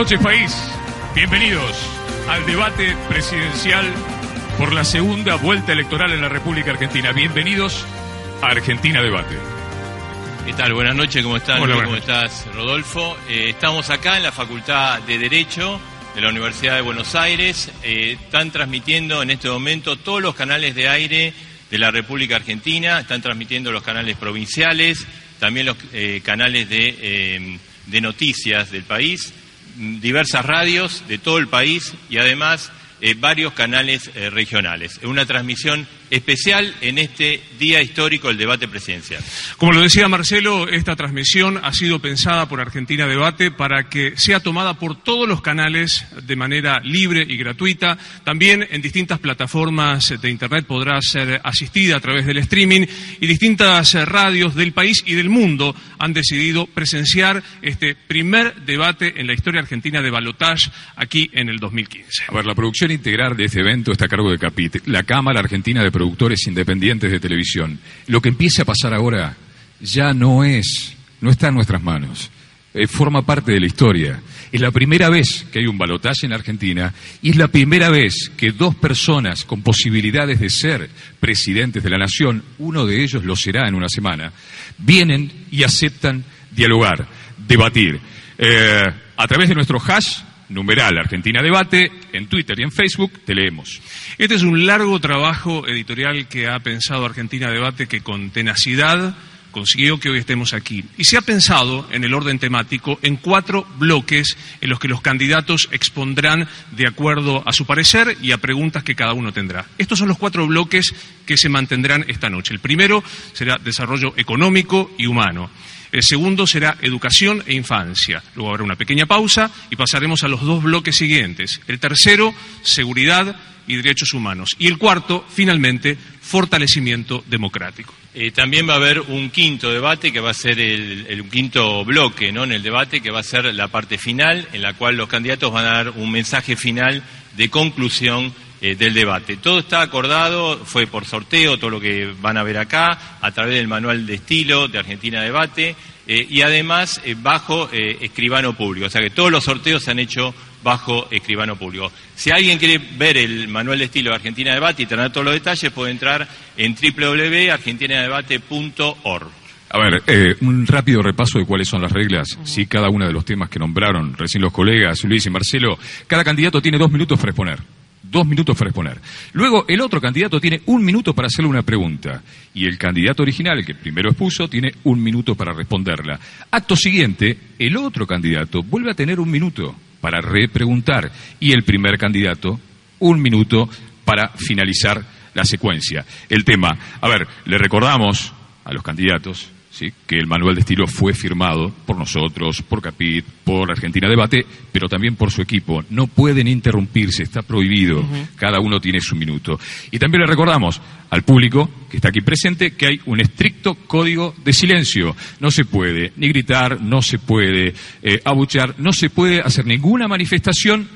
Noches, país. Bienvenidos al debate presidencial por la segunda vuelta electoral en la República Argentina. Bienvenidos a Argentina Debate. ¿Qué tal? Buenas noches, ¿cómo estás? Hola, ¿Cómo estás, Rodolfo? Eh, estamos acá en la Facultad de Derecho de la Universidad de Buenos Aires. Eh, están transmitiendo en este momento todos los canales de aire de la República Argentina, están transmitiendo los canales provinciales, también los eh, canales de, de noticias del país, diversas radios de todo el país y además eh, varios canales eh, regionales. Es una transmisión especial en este día histórico del debate presidencial. Como lo decía Marcelo, esta transmisión ha sido pensada por Argentina Debate para que sea tomada por todos los canales de manera libre y gratuita. También en distintas plataformas de Internet podrá ser asistida a través del streaming y distintas radios del país y del mundo han decidido presenciar este primer debate en la historia argentina de balotage aquí en el 2015. A ver, la producción integral de este evento está a cargo de CAPIT, la Cámara Argentina de Productores Independientes de Televisión. Lo que empieza a pasar ahora ya no es, no está en nuestras manos. Eh, forma parte de la historia. Es la primera vez que hay un balotaje en Argentina y es la primera vez que dos personas con posibilidades de ser presidentes de la nación, uno de ellos lo será en una semana, vienen y aceptan dialogar, debatir. Eh, a través de nuestro hash numeral Argentina Debate, en Twitter y en Facebook, te leemos. Este es un largo trabajo editorial que ha pensado Argentina Debate que con tenacidad consiguió que hoy estemos aquí. Y se ha pensado en el orden temático en cuatro bloques en los que los candidatos expondrán de acuerdo a su parecer y a preguntas que cada uno tendrá. Estos son los cuatro bloques que se mantendrán esta noche. El primero será desarrollo económico y humano. El segundo será educación e infancia. Luego habrá una pequeña pausa y pasaremos a los dos bloques siguientes. El tercero, seguridad y derechos humanos. Y el cuarto, finalmente, fortalecimiento democrático. También va a haber un quinto debate que va a ser el, quinto bloque ¿no? en el debate, que va a ser la parte final, en la cual los candidatos van a dar un mensaje final de conclusión eh, del debate. Todo está acordado, fue por sorteo, todo lo que van a ver acá, a través del manual de estilo de Argentina Debate, eh, y además eh, bajo escribano público. O sea que todos los sorteos se han hecho bajo escribano público. Si alguien quiere ver el manual de estilo de Argentina Debate y tener todos los detalles, puede entrar en www.argentinadebate.org. A ver, eh, un rápido repaso de cuáles son las reglas. Sí, cada uno de los temas que nombraron recién los colegas, Luis y Marcelo, cada candidato tiene dos minutos para exponer. Dos minutos para exponer. Luego, el otro candidato tiene un minuto para hacerle una pregunta. Y el candidato original, el que primero expuso, tiene un minuto para responderla. Acto siguiente, el otro candidato vuelve a tener un minuto para repreguntar. Y el primer candidato, un minuto para finalizar la secuencia. El tema. A ver, le recordamos a los candidatos ¿sí? que el manual de estilo fue firmado por nosotros, por Capit, por Argentina Debate, pero también por su equipo. No pueden interrumpirse, está prohibido. Cada uno tiene su minuto. Y también le recordamos al público que está aquí presente que hay un estricto código de silencio. No se puede ni gritar, no se puede eh, abuchear, no se puede hacer ninguna manifestación,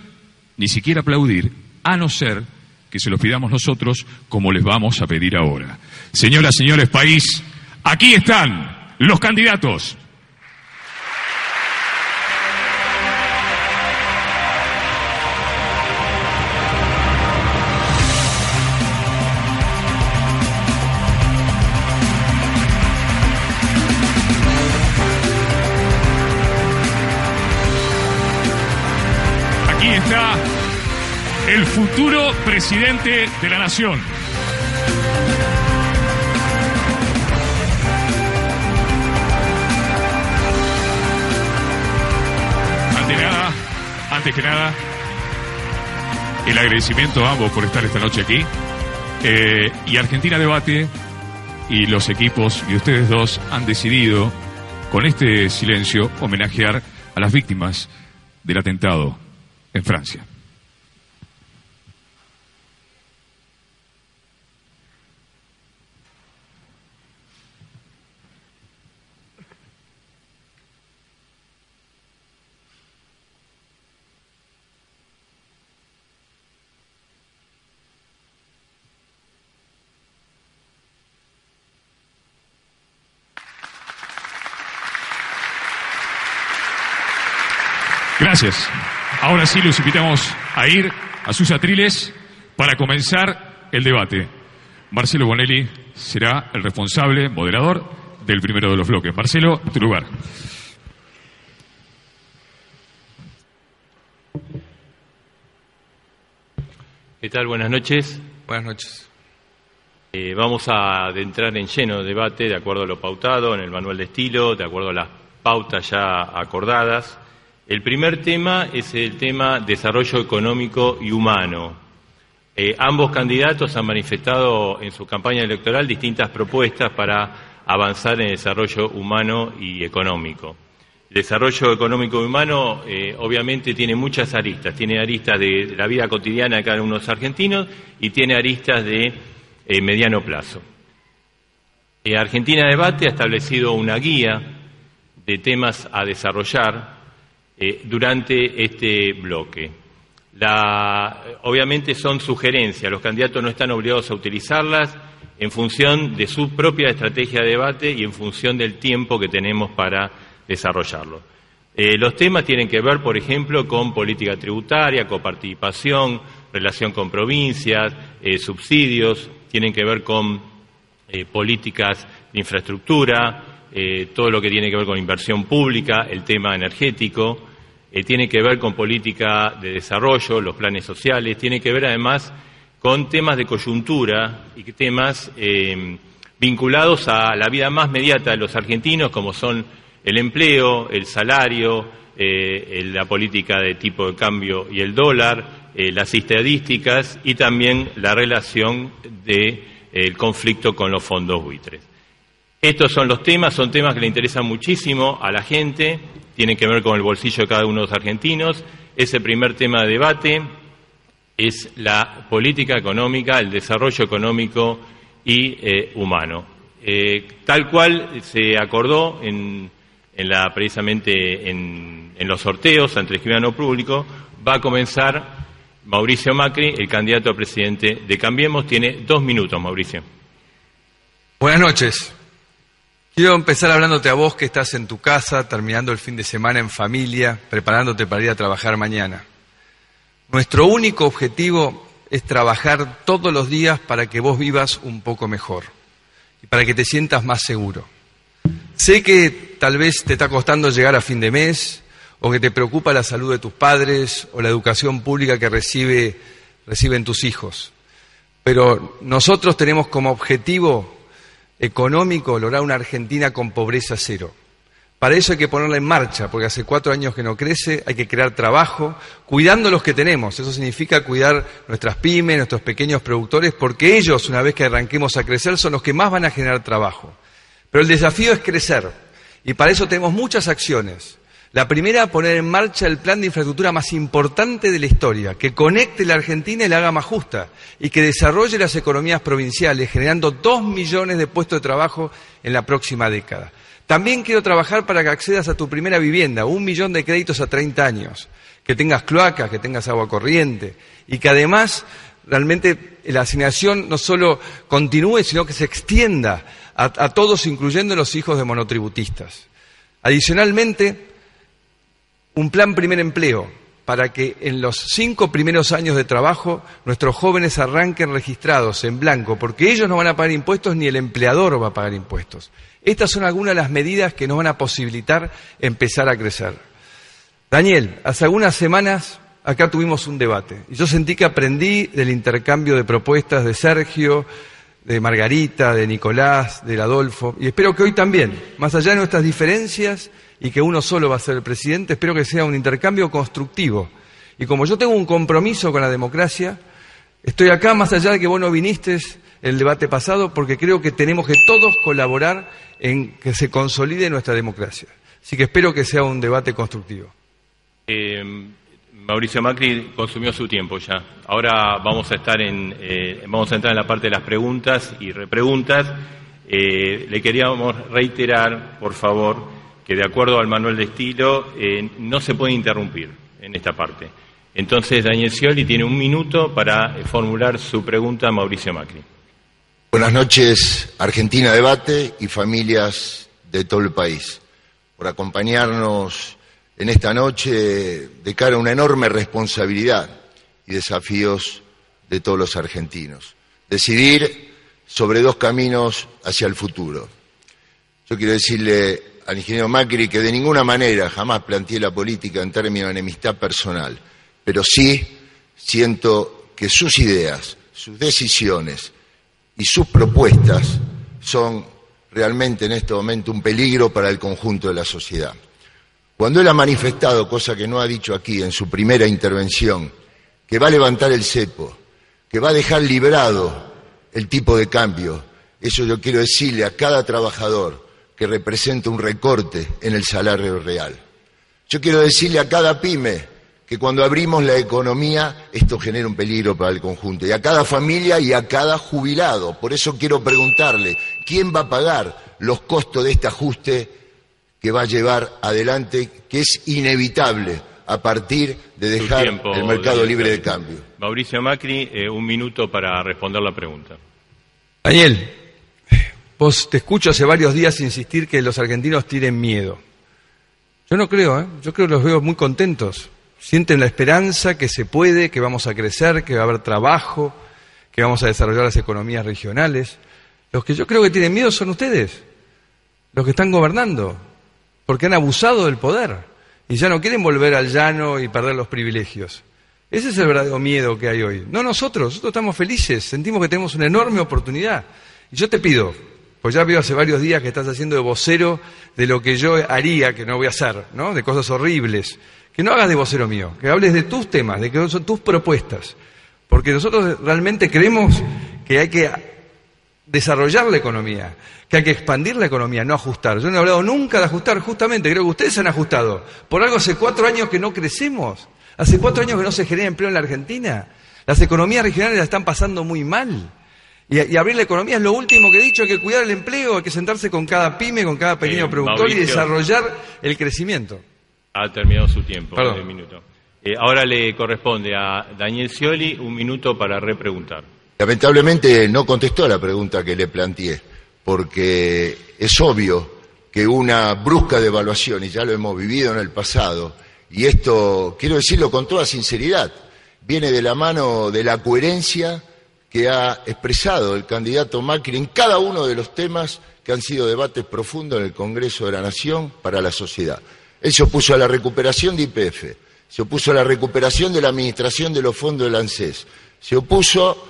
ni siquiera aplaudir, a no ser que se lo pidamos nosotros como les vamos a pedir ahora. Señoras, señores, país, aquí están los candidatos. Aquí está el futuro presidente de la nación. Antes que nada, el agradecimiento a ambos por estar esta noche aquí. Eh, y Argentina Debate y los equipos y ustedes dos han decidido, con este silencio, homenajear a las víctimas del atentado en Francia. Gracias. Ahora sí los invitamos a ir a sus atriles para comenzar el debate. Marcelo Bonelli será el responsable, moderador del primero de los bloques. Marcelo, tu lugar. ¿Qué tal? Buenas noches. Buenas noches. Eh, vamos a adentrar en lleno debate de acuerdo a lo pautado en el manual de estilo, de acuerdo a las pautas ya acordadas. El primer tema es el tema desarrollo económico y humano. Eh, ambos candidatos han manifestado en su campaña electoral distintas propuestas para avanzar en desarrollo humano y económico. El desarrollo económico y humano eh, obviamente tiene muchas aristas. Tiene aristas de la vida cotidiana de cada uno de los argentinos y tiene aristas de eh, mediano plazo. Argentina Debate ha establecido una guía de temas a desarrollar durante este bloque. Obviamente son sugerencias, los candidatos no están obligados a utilizarlas en función de su propia estrategia de debate y en función del tiempo que tenemos para desarrollarlo. Eh, los temas tienen que ver, por ejemplo, con política tributaria, coparticipación, relación con provincias, eh, subsidios, tienen que ver con eh, políticas de infraestructura, todo lo que tiene que ver con inversión pública, el tema energético, tiene que ver con política de desarrollo, los planes sociales, tiene que ver además con temas de coyuntura y temas vinculados a la vida más mediata de los argentinos, como son el empleo, el salario, eh, la política de tipo de cambio y el dólar, eh, las estadísticas y también la relación del de, conflicto con los fondos buitres. Estos son los temas, son temas que le interesan muchísimo a la gente, tienen que ver con el bolsillo de cada uno de los argentinos. Ese primer tema de debate es la política económica, el desarrollo económico y eh, humano. tal cual se acordó en en la, precisamente en, los sorteos ante el escribano público, va a comenzar Mauricio Macri, el candidato a presidente de Cambiemos. Tiene dos minutos, Mauricio. Buenas noches. Quiero empezar hablándote a vos que estás en tu casa, terminando el fin de semana en familia, preparándote para ir a trabajar mañana. Nuestro único objetivo es trabajar todos los días para que vos vivas un poco mejor y para que te sientas más seguro. Sé que tal vez te está costando llegar a fin de mes o que te preocupa la salud de tus padres o la educación pública que recibe, reciben tus hijos. Pero nosotros tenemos como objetivo económico lograr una Argentina con pobreza cero. Para eso hay que ponerla en marcha, porque hace cuatro años que no crece, hay que crear trabajo, cuidando los que tenemos. Eso significa cuidar nuestras pymes, nuestros pequeños productores, porque ellos, una vez que arranquemos a crecer, son los que más van a generar trabajo. Pero el desafío es crecer y para eso tenemos muchas acciones. La primera, poner en marcha el plan de infraestructura más importante de la historia, que conecte la Argentina y la haga más justa y que desarrolle las economías provinciales, generando dos millones de puestos de trabajo en la próxima década. También quiero trabajar para que accedas a tu primera vivienda, un millón de créditos a 30 años, que tengas cloacas, que tengas agua corriente y que además realmente la asignación no solo continúe, sino que se extienda a, todos, incluyendo los hijos de monotributistas. Adicionalmente, un plan primer empleo para que en los cinco primeros años de trabajo nuestros jóvenes arranquen registrados en blanco, porque ellos no van a pagar impuestos ni el empleador va a pagar impuestos. Estas son algunas de las medidas que nos van a posibilitar empezar a crecer. Daniel, hace algunas semanas acá tuvimos un debate y yo sentí que aprendí del intercambio de propuestas de Sergio, de Margarita, de Nicolás, del Adolfo, y espero que hoy también, más allá de nuestras diferencias y que uno solo va a ser el presidente, espero que sea un intercambio constructivo. Y como yo tengo un compromiso con la democracia, estoy acá más allá de que vos no viniste el debate pasado, porque creo que tenemos que todos colaborar en que se consolide nuestra democracia. Así que espero que sea un debate constructivo. Eh, Mauricio Macri consumió su tiempo ya. Ahora vamos a estar en, eh, vamos a entrar en la parte de las preguntas y repreguntas. Eh, le queríamos reiterar, por favor, que de acuerdo al manual de estilo no se puede interrumpir en esta parte. Entonces, Daniel Scioli tiene un minuto para formular su pregunta a Mauricio Macri. Buenas noches, Argentina Debate y familias de todo el país, por acompañarnos en esta noche de cara a una enorme responsabilidad y desafíos de todos los argentinos. Decidir sobre dos caminos hacia el futuro. Yo quiero decirle al ingeniero Macri que de ninguna manera jamás planteé la política en términos de enemistad personal, pero sí siento que sus ideas, sus decisiones, y sus propuestas son realmente en este momento un peligro para el conjunto de la sociedad. Cuando él ha manifestado, cosa que no ha dicho aquí en su primera intervención, que va a levantar el cepo, que va a dejar librado el tipo de cambio, eso yo quiero decirle a cada trabajador que representa un recorte en el salario real. Yo quiero decirle a cada pyme que cuando abrimos la economía esto genera un peligro para el conjunto, y a cada familia y a cada jubilado. Por eso quiero preguntarle, ¿quién va a pagar los costos de este ajuste que va a llevar adelante, que es inevitable a partir de dejar el mercado libre de cambio? Mauricio Macri, eh, un minuto para responder la pregunta. Daniel, vos te escucho hace varios días insistir que los argentinos tienen miedo. Yo no creo, ¿eh? yo creo que los veo muy contentos sienten la esperanza que se puede, que vamos a crecer, que va a haber trabajo, que vamos a desarrollar las economías regionales. Los que yo creo que tienen miedo son ustedes, los que están gobernando, porque han abusado del poder y ya no quieren volver al llano y perder los privilegios. Ese es el verdadero miedo que hay hoy. No nosotros, nosotros estamos felices, sentimos que tenemos una enorme oportunidad. Y yo te pido, pues ya veo hace varios días que estás haciendo de vocero de lo que yo haría, que no voy a hacer, ¿no? De cosas horribles que no hagas de vocero mío, que hables de tus temas, de que son tus propuestas, porque nosotros realmente creemos que hay que desarrollar la economía, que hay que expandir la economía, no ajustar. Yo no he hablado nunca de ajustar, justamente, creo que ustedes han ajustado. Por algo hace cuatro años que no crecemos, hace cuatro años que no se genera empleo en la Argentina. Las economías regionales la están pasando muy mal. Y, abrir la economía es lo último que he dicho, hay que cuidar el empleo, hay que sentarse con cada pyme, con cada pequeño productor y desarrollar el crecimiento. Ha terminado su tiempo, un minuto. Eh, ahora le corresponde a Daniel Scioli un minuto para repreguntar. Lamentablemente no contestó a la pregunta que le planteé, porque es obvio que una brusca devaluación, y ya lo hemos vivido en el pasado, y esto quiero decirlo con toda sinceridad, viene de la mano de la coherencia que ha expresado el candidato Macri en cada uno de los temas que han sido debates profundos en el Congreso de la Nación para la sociedad. Él se opuso a la recuperación de IPF, se opuso a la recuperación de la administración de los fondos del ANSES, se opuso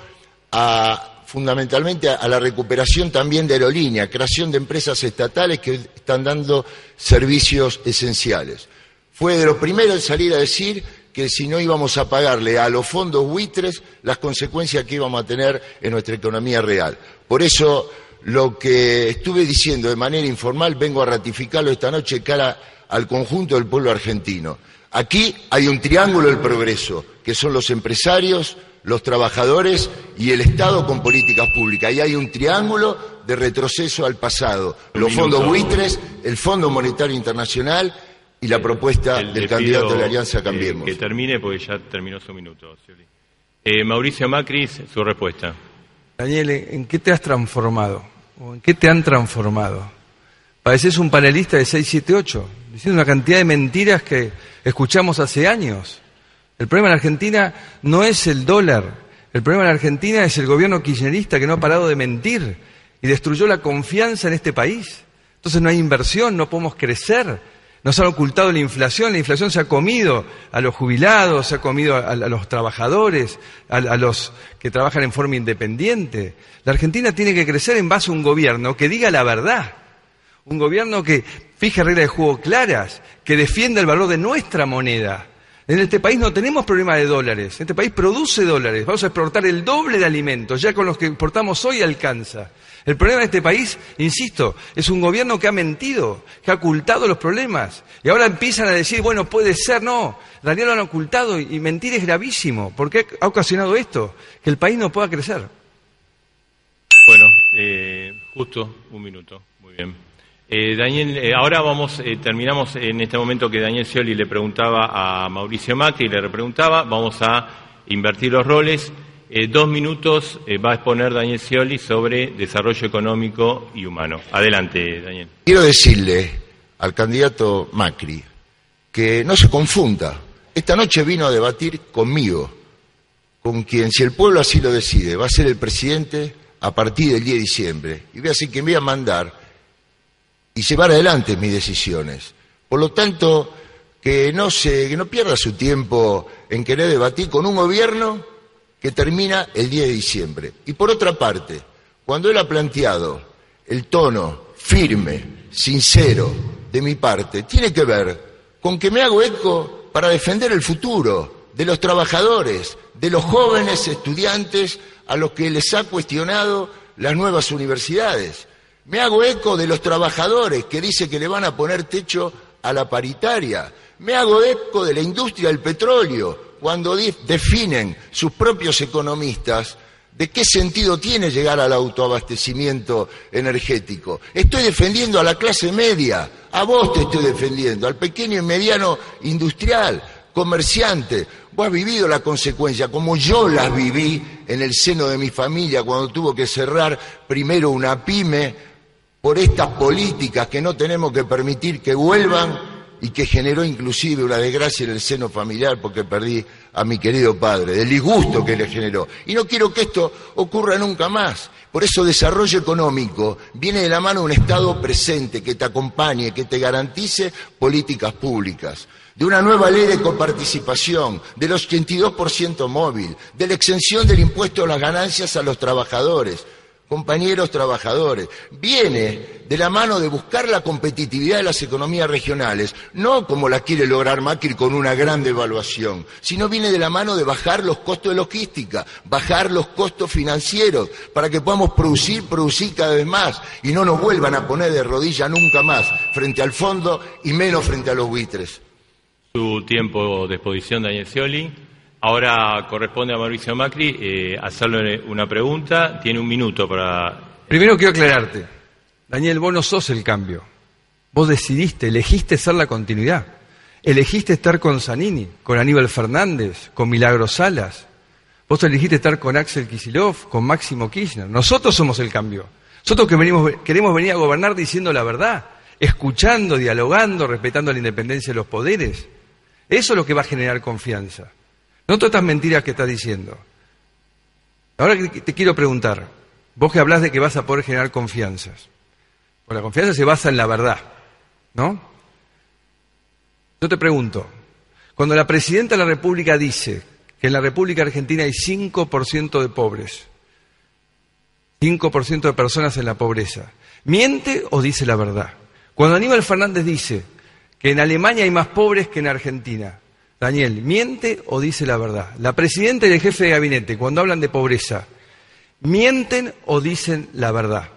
fundamentalmente a, la recuperación también de aerolínea, creación de empresas estatales que están dando servicios esenciales. Fue de los primeros en salir a decir que si no íbamos a pagarle a los fondos buitres las consecuencias que íbamos a tener en nuestra economía real. Por eso lo que estuve diciendo de manera informal vengo a ratificarlo esta noche cara al conjunto del pueblo argentino. Aquí hay un triángulo del progreso, que son los empresarios, los trabajadores y el Estado con políticas públicas. Ahí hay un triángulo de retroceso al pasado. Los fondos buitres, el Fondo Monetario Internacional y la propuesta del candidato de la Alianza Cambiemos. que termine porque ya terminó su minuto. Eh, Mauricio Macris, su respuesta. Daniel, ¿en qué te has transformado? ¿O en qué te han transformado? Pareces un panelista de 678, diciendo una cantidad de mentiras que escuchamos hace años. El problema en Argentina no es el dólar, el problema en Argentina es el gobierno kirchnerista que no ha parado de mentir y destruyó la confianza en este país. Entonces no hay inversión, no podemos crecer. Nos han ocultado la inflación, la inflación se ha comido a los jubilados, se ha comido a, los trabajadores, a, los que trabajan en forma independiente. La Argentina tiene que crecer en base a un gobierno que diga la verdad, un gobierno que fije reglas de juego claras, que defienda el valor de nuestra moneda. En este país no tenemos problema de dólares, este país produce dólares, vamos a exportar el doble de alimentos, ya con los que exportamos hoy alcanza. El problema de este país, insisto, es un gobierno que ha mentido, que ha ocultado los problemas. Y ahora empiezan a decir, bueno, puede ser, no. Daniel lo han ocultado y mentir es gravísimo. ¿Por qué ha ocasionado esto? Que el país no pueda crecer. Bueno, eh, justo un minuto. Muy bien. Eh, Daniel, eh, ahora vamos, terminamos en este momento que Daniel Scioli le preguntaba a Mauricio Macri, le repreguntaba, vamos a invertir los roles. Eh, dos minutos eh, va a exponer Daniel Scioli sobre desarrollo económico y humano. Adelante, Daniel. Quiero decirle al candidato Macri que no se confunda. Esta noche vino a debatir conmigo, con quien, si el pueblo así lo decide, va a ser el presidente a partir del 10 de diciembre. Y voy a decir que voy a mandar y llevar adelante mis decisiones. Por lo tanto, que no, se, que no pierda su tiempo en querer debatir con un gobierno que termina el 10 de diciembre. Y por otra parte, cuando él ha planteado el tono firme, sincero de mi parte, tiene que ver con que me hago eco para defender el futuro de los trabajadores, de los jóvenes estudiantes a los que les ha cuestionado las nuevas universidades. Me hago eco de los trabajadores que dicen que le van a poner techo a la paritaria. Me hago eco de la industria del petróleo, cuando definen sus propios economistas de qué sentido tiene llegar al autoabastecimiento energético. Estoy defendiendo a la clase media, a vos te estoy defendiendo, al pequeño y mediano industrial, comerciante. Vos has vivido la consecuencia, como yo las viví en el seno de mi familia cuando tuvo que cerrar primero una pyme por estas políticas que no tenemos que permitir que vuelvan y que generó inclusive una desgracia en el seno familiar porque perdí a mi querido padre, del disgusto que le generó. Y no quiero que esto ocurra nunca más. Por eso desarrollo económico viene de la mano de un Estado presente que te acompañe, que te garantice políticas públicas de una nueva ley de coparticipación, del 82% móvil, de la exención del impuesto a las ganancias a los trabajadores, compañeros trabajadores, viene de la mano de buscar la competitividad de las economías regionales, no como la quiere lograr Macri con una gran devaluación, sino viene de la mano de bajar los costos de logística, bajar los costos financieros, para que podamos producir, producir cada vez más y no nos vuelvan a poner de rodilla nunca más frente al fondo y menos frente a los buitres. Su tiempo de exposición, Daniel Scioli. Ahora corresponde a Mauricio Macri eh, hacerle una pregunta. Tiene un minuto para. Primero quiero aclararte. Daniel, vos no sos el cambio. Vos decidiste, elegiste ser la continuidad. Elegiste estar con Zanini, con Aníbal Fernández, con Milagro Salas. Vos elegiste estar con Axel Kisilov, con Máximo Kirchner. Nosotros somos el cambio. Nosotros que venimos, queremos venir a gobernar diciendo la verdad, escuchando, dialogando, respetando la independencia de los poderes. Eso es lo que va a generar confianza. No todas estas mentiras que estás diciendo. Ahora te quiero preguntar, vos que hablas de que vas a poder generar confianzas, pues la confianza se basa en la verdad, ¿no? Yo te pregunto, cuando la presidenta de la República dice que en la República Argentina hay 5% de pobres, 5% de personas en la pobreza, ¿miente o dice la verdad? Cuando Aníbal Fernández dice que en Alemania hay más pobres que en Argentina, Daniel, ¿miente o dice la verdad? La presidenta y el jefe de gabinete, cuando hablan de pobreza, ¿mienten o dicen la verdad?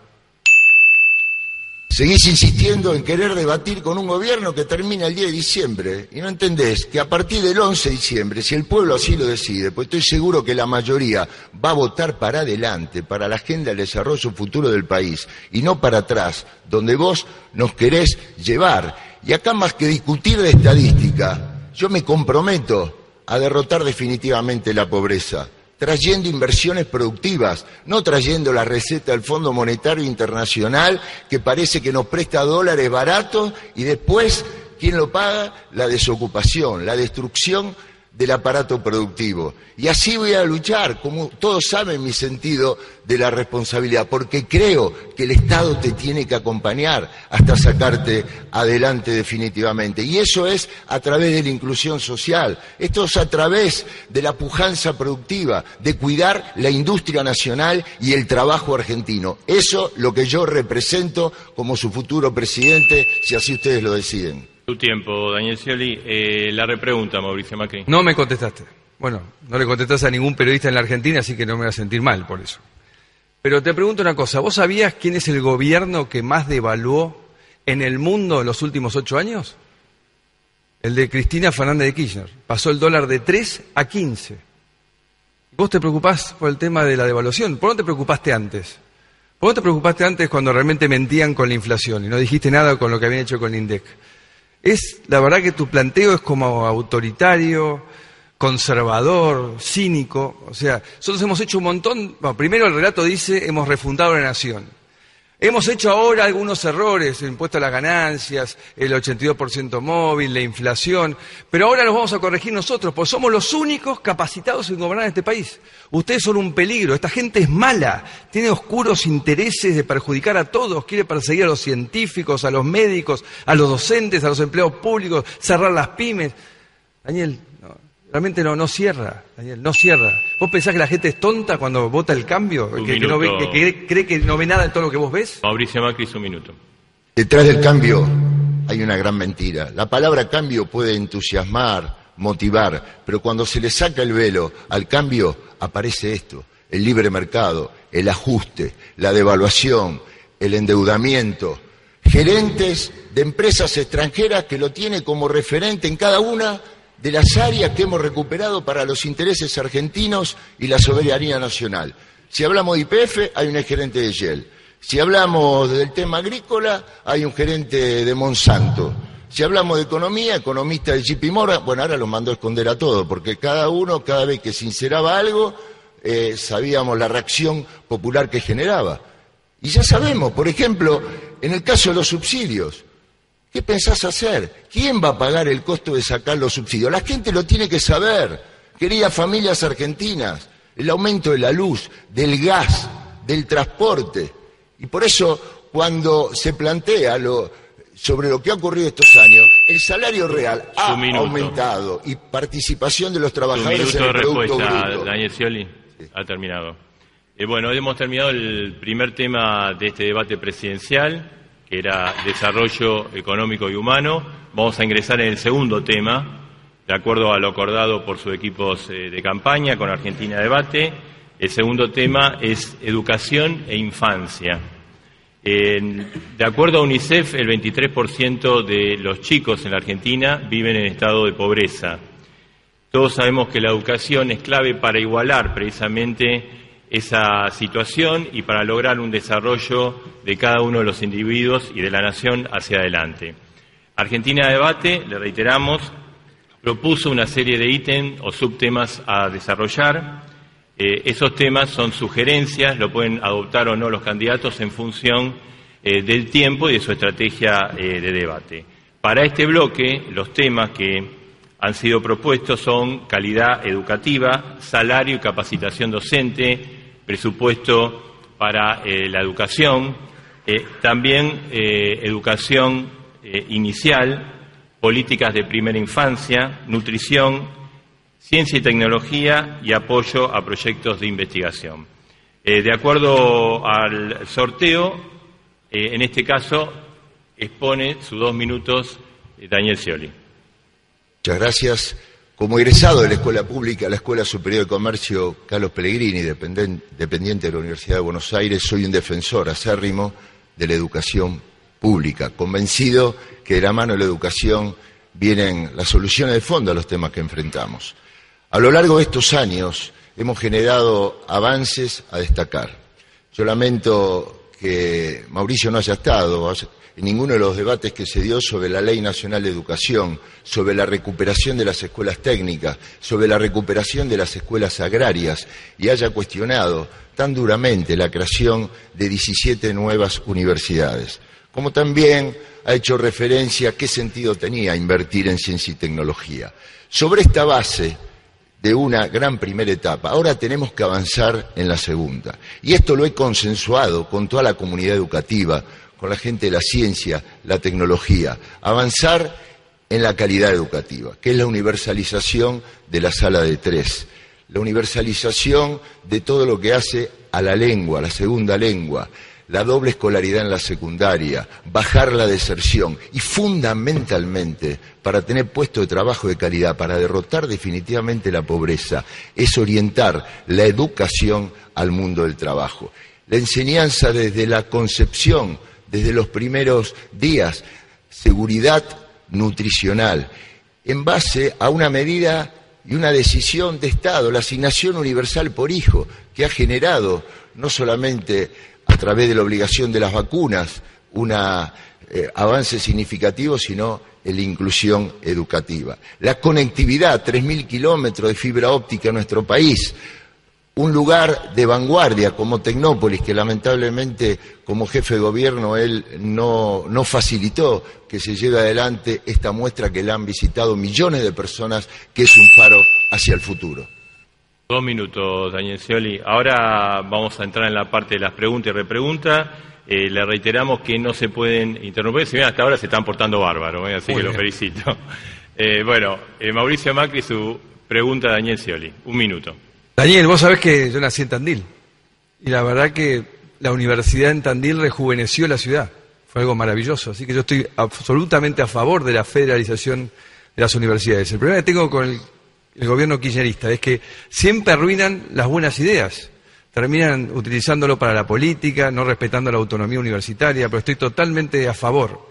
Seguís insistiendo en querer debatir con un gobierno que termina el 10 de diciembre y no entendés que a partir del 11 de diciembre, si el pueblo así lo decide, pues estoy seguro que la mayoría va a votar para adelante, para la agenda del desarrollo futuro del país y no para atrás, donde vos nos querés llevar. Y acá más que discutir de estadística, yo me comprometo a derrotar definitivamente la pobreza, trayendo inversiones productivas, no trayendo la receta del Fondo Monetario Internacional que parece que nos presta dólares baratos y después, ¿quién lo paga? La desocupación, la destrucción del aparato productivo. Y así voy a luchar, como todos saben mi sentido de la responsabilidad, porque creo que el Estado te tiene que acompañar hasta sacarte adelante definitivamente. Y eso es a través de la inclusión social, esto es a través de la pujanza productiva, de cuidar la industria nacional y el trabajo argentino. Eso lo que yo represento como su futuro presidente, si así ustedes lo deciden. Tu tiempo, Daniel Scioli. Eh, la repregunta, Mauricio Macri. No me contestaste. Bueno, no le contestaste a ningún periodista en la Argentina, así que no me voy a sentir mal por eso. Pero te pregunto una cosa, ¿vos sabías quién es el gobierno que más devaluó en el mundo en los últimos ocho años? El de Cristina Fernández de Kirchner. Pasó el dólar de 3 a 15. ¿Vos te preocupás por el tema de la devaluación? ¿Por qué no te preocupaste antes? ¿Por qué no te preocupaste antes cuando realmente mentían con la inflación y no dijiste nada con lo que habían hecho con el INDEC? Es, la verdad que tu planteo es como autoritario, conservador, cínico. O sea, nosotros hemos hecho un montón. primero el relato dice, hemos refundado la nación. Hemos hecho ahora algunos errores, el impuesto a las ganancias, el 82% móvil, la inflación, pero ahora los vamos a corregir nosotros, porque somos los únicos capacitados en gobernar este país. Ustedes son un peligro, esta gente es mala, tiene oscuros intereses de perjudicar a todos, quiere perseguir a los científicos, a los médicos, a los docentes, a los empleados públicos, cerrar las pymes. Daniel, Realmente no, no cierra, Daniel, no cierra. ¿Vos pensás que la gente es tonta cuando vota el cambio? Que, cree que no ve nada de todo lo que vos ves? Mauricio Macri, un minuto. Detrás del cambio hay una gran mentira. La palabra cambio puede entusiasmar, motivar, pero cuando se le saca el velo al cambio aparece esto, el libre mercado, el ajuste, la devaluación, el endeudamiento, gerentes de empresas extranjeras que lo tiene como referente en cada una de las áreas que hemos recuperado para los intereses argentinos y la soberanía nacional. Si hablamos de IPF, hay un gerente de Shell. Si hablamos del tema agrícola, hay un gerente de Monsanto. Si hablamos de economía, economista de JP Morgan, bueno, ahora los mandó a esconder a todos, porque cada uno, cada vez que sinceraba algo, eh, sabíamos la reacción popular que generaba. Y ya sabemos, por ejemplo, en el caso de los subsidios, ¿Qué pensás hacer? ¿Quién va a pagar el costo de sacar los subsidios? La gente lo tiene que saber. Queridas familias argentinas, el aumento de la luz, del gas, del transporte. Y por eso, cuando se plantea sobre lo que ha ocurrido estos años, el salario real ha aumentado y participación de los trabajadores en el producto bruto. Daniel Scioli, ha terminado. Eh, bueno, hemos terminado el primer tema de este debate presidencial que era desarrollo económico y humano. Vamos a ingresar en el segundo tema, de acuerdo a lo acordado por sus equipos eh, de campaña con Argentina Debate. El segundo tema es educación e infancia. de acuerdo a UNICEF, el 23% de los chicos en la Argentina viven en estado de pobreza. Todos sabemos que la educación es clave para igualar precisamente esa situación y para lograr un desarrollo de cada uno de los individuos y de la nación hacia adelante. Argentina Debate, le reiteramos, propuso una serie de ítems o subtemas a desarrollar. Eh, esos temas son sugerencias, lo pueden adoptar o no los candidatos en función eh, del tiempo y de su estrategia eh, de debate. Para este bloque, los temas que han sido propuestos son calidad educativa, salario y capacitación docente, presupuesto para eh, la educación, eh, también eh, educación inicial, políticas de primera infancia, nutrición, ciencia y tecnología y apoyo a proyectos de investigación. de acuerdo al sorteo, en este caso expone sus dos minutos Daniel Scioli. Muchas gracias. Como egresado de la Escuela Pública, la Escuela Superior de Comercio Carlos Pellegrini, dependiente de la Universidad de Buenos Aires, soy un defensor acérrimo de la educación pública, convencido que de la mano de la educación vienen las soluciones de fondo a los temas que enfrentamos. A lo largo de estos años hemos generado avances a destacar. Yo lamento que Mauricio no haya estado, en ninguno de los debates que se dio sobre la Ley Nacional de Educación, sobre la recuperación de las escuelas técnicas, sobre la recuperación de las escuelas agrarias y haya cuestionado tan duramente la creación de 17 nuevas universidades, como también ha hecho referencia a qué sentido tenía invertir en ciencia y tecnología. Sobre esta base, de una gran primera etapa. Ahora tenemos que avanzar en la segunda. Y esto lo he consensuado con toda la comunidad educativa, con la gente de la ciencia, la tecnología. Avanzar en la calidad educativa, que es la universalización de la sala de tres, la universalización de todo lo que hace a la lengua, la segunda lengua, la doble escolaridad en la secundaria, bajar la deserción y fundamentalmente para tener puesto de trabajo de calidad, para derrotar definitivamente la pobreza, es orientar la educación al mundo del trabajo. La enseñanza desde la concepción, desde los primeros días, seguridad nutricional, en base a una medida y una decisión de Estado, la asignación universal por hijo, que ha generado no solamente a través de la obligación de las vacunas un eh, avance significativo, sino en la inclusión educativa. La conectividad, 3.000 kilómetros de fibra óptica en nuestro país, un lugar de vanguardia como Tecnópolis, que lamentablemente como jefe de gobierno él no, no, facilitó que se lleve adelante esta muestra que la han visitado millones de personas, que es un faro hacia el futuro. Dos minutos, Daniel Scioli. Ahora vamos a entrar en la parte de las preguntas y repreguntas. Eh, le reiteramos que no se pueden interrumpir. Si bien hasta ahora se están portando bárbaros, ¿eh? así que lo felicito. Eh, bueno, Mauricio Macri, su pregunta a Daniel Scioli. Un minuto. Daniel, vos sabés que yo nací en Tandil. Y la verdad que la universidad en Tandil rejuveneció la ciudad. Fue algo maravilloso. Así que yo estoy absolutamente a favor de la federalización de las universidades. El problema que tengo con el gobierno kirchnerista, es que siempre arruinan las buenas ideas. Terminan utilizándolo para la política, no respetando la autonomía universitaria, pero estoy totalmente a favor.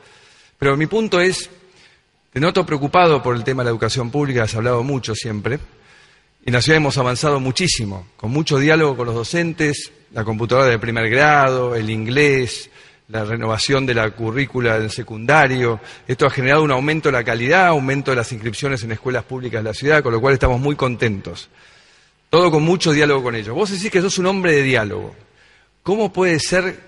Pero mi punto es, te noto preocupado por el tema de la educación pública, has hablado mucho siempre, y en la ciudad hemos avanzado muchísimo, con mucho diálogo con los docentes, la computadora de primer grado, el inglés, la renovación de la currícula del secundario. Esto ha generado un aumento de la calidad, aumento de las inscripciones en escuelas públicas de la ciudad, con lo cual estamos muy contentos. Todo con mucho diálogo con ellos. Vos decís que sos un hombre de diálogo. ¿Cómo puede ser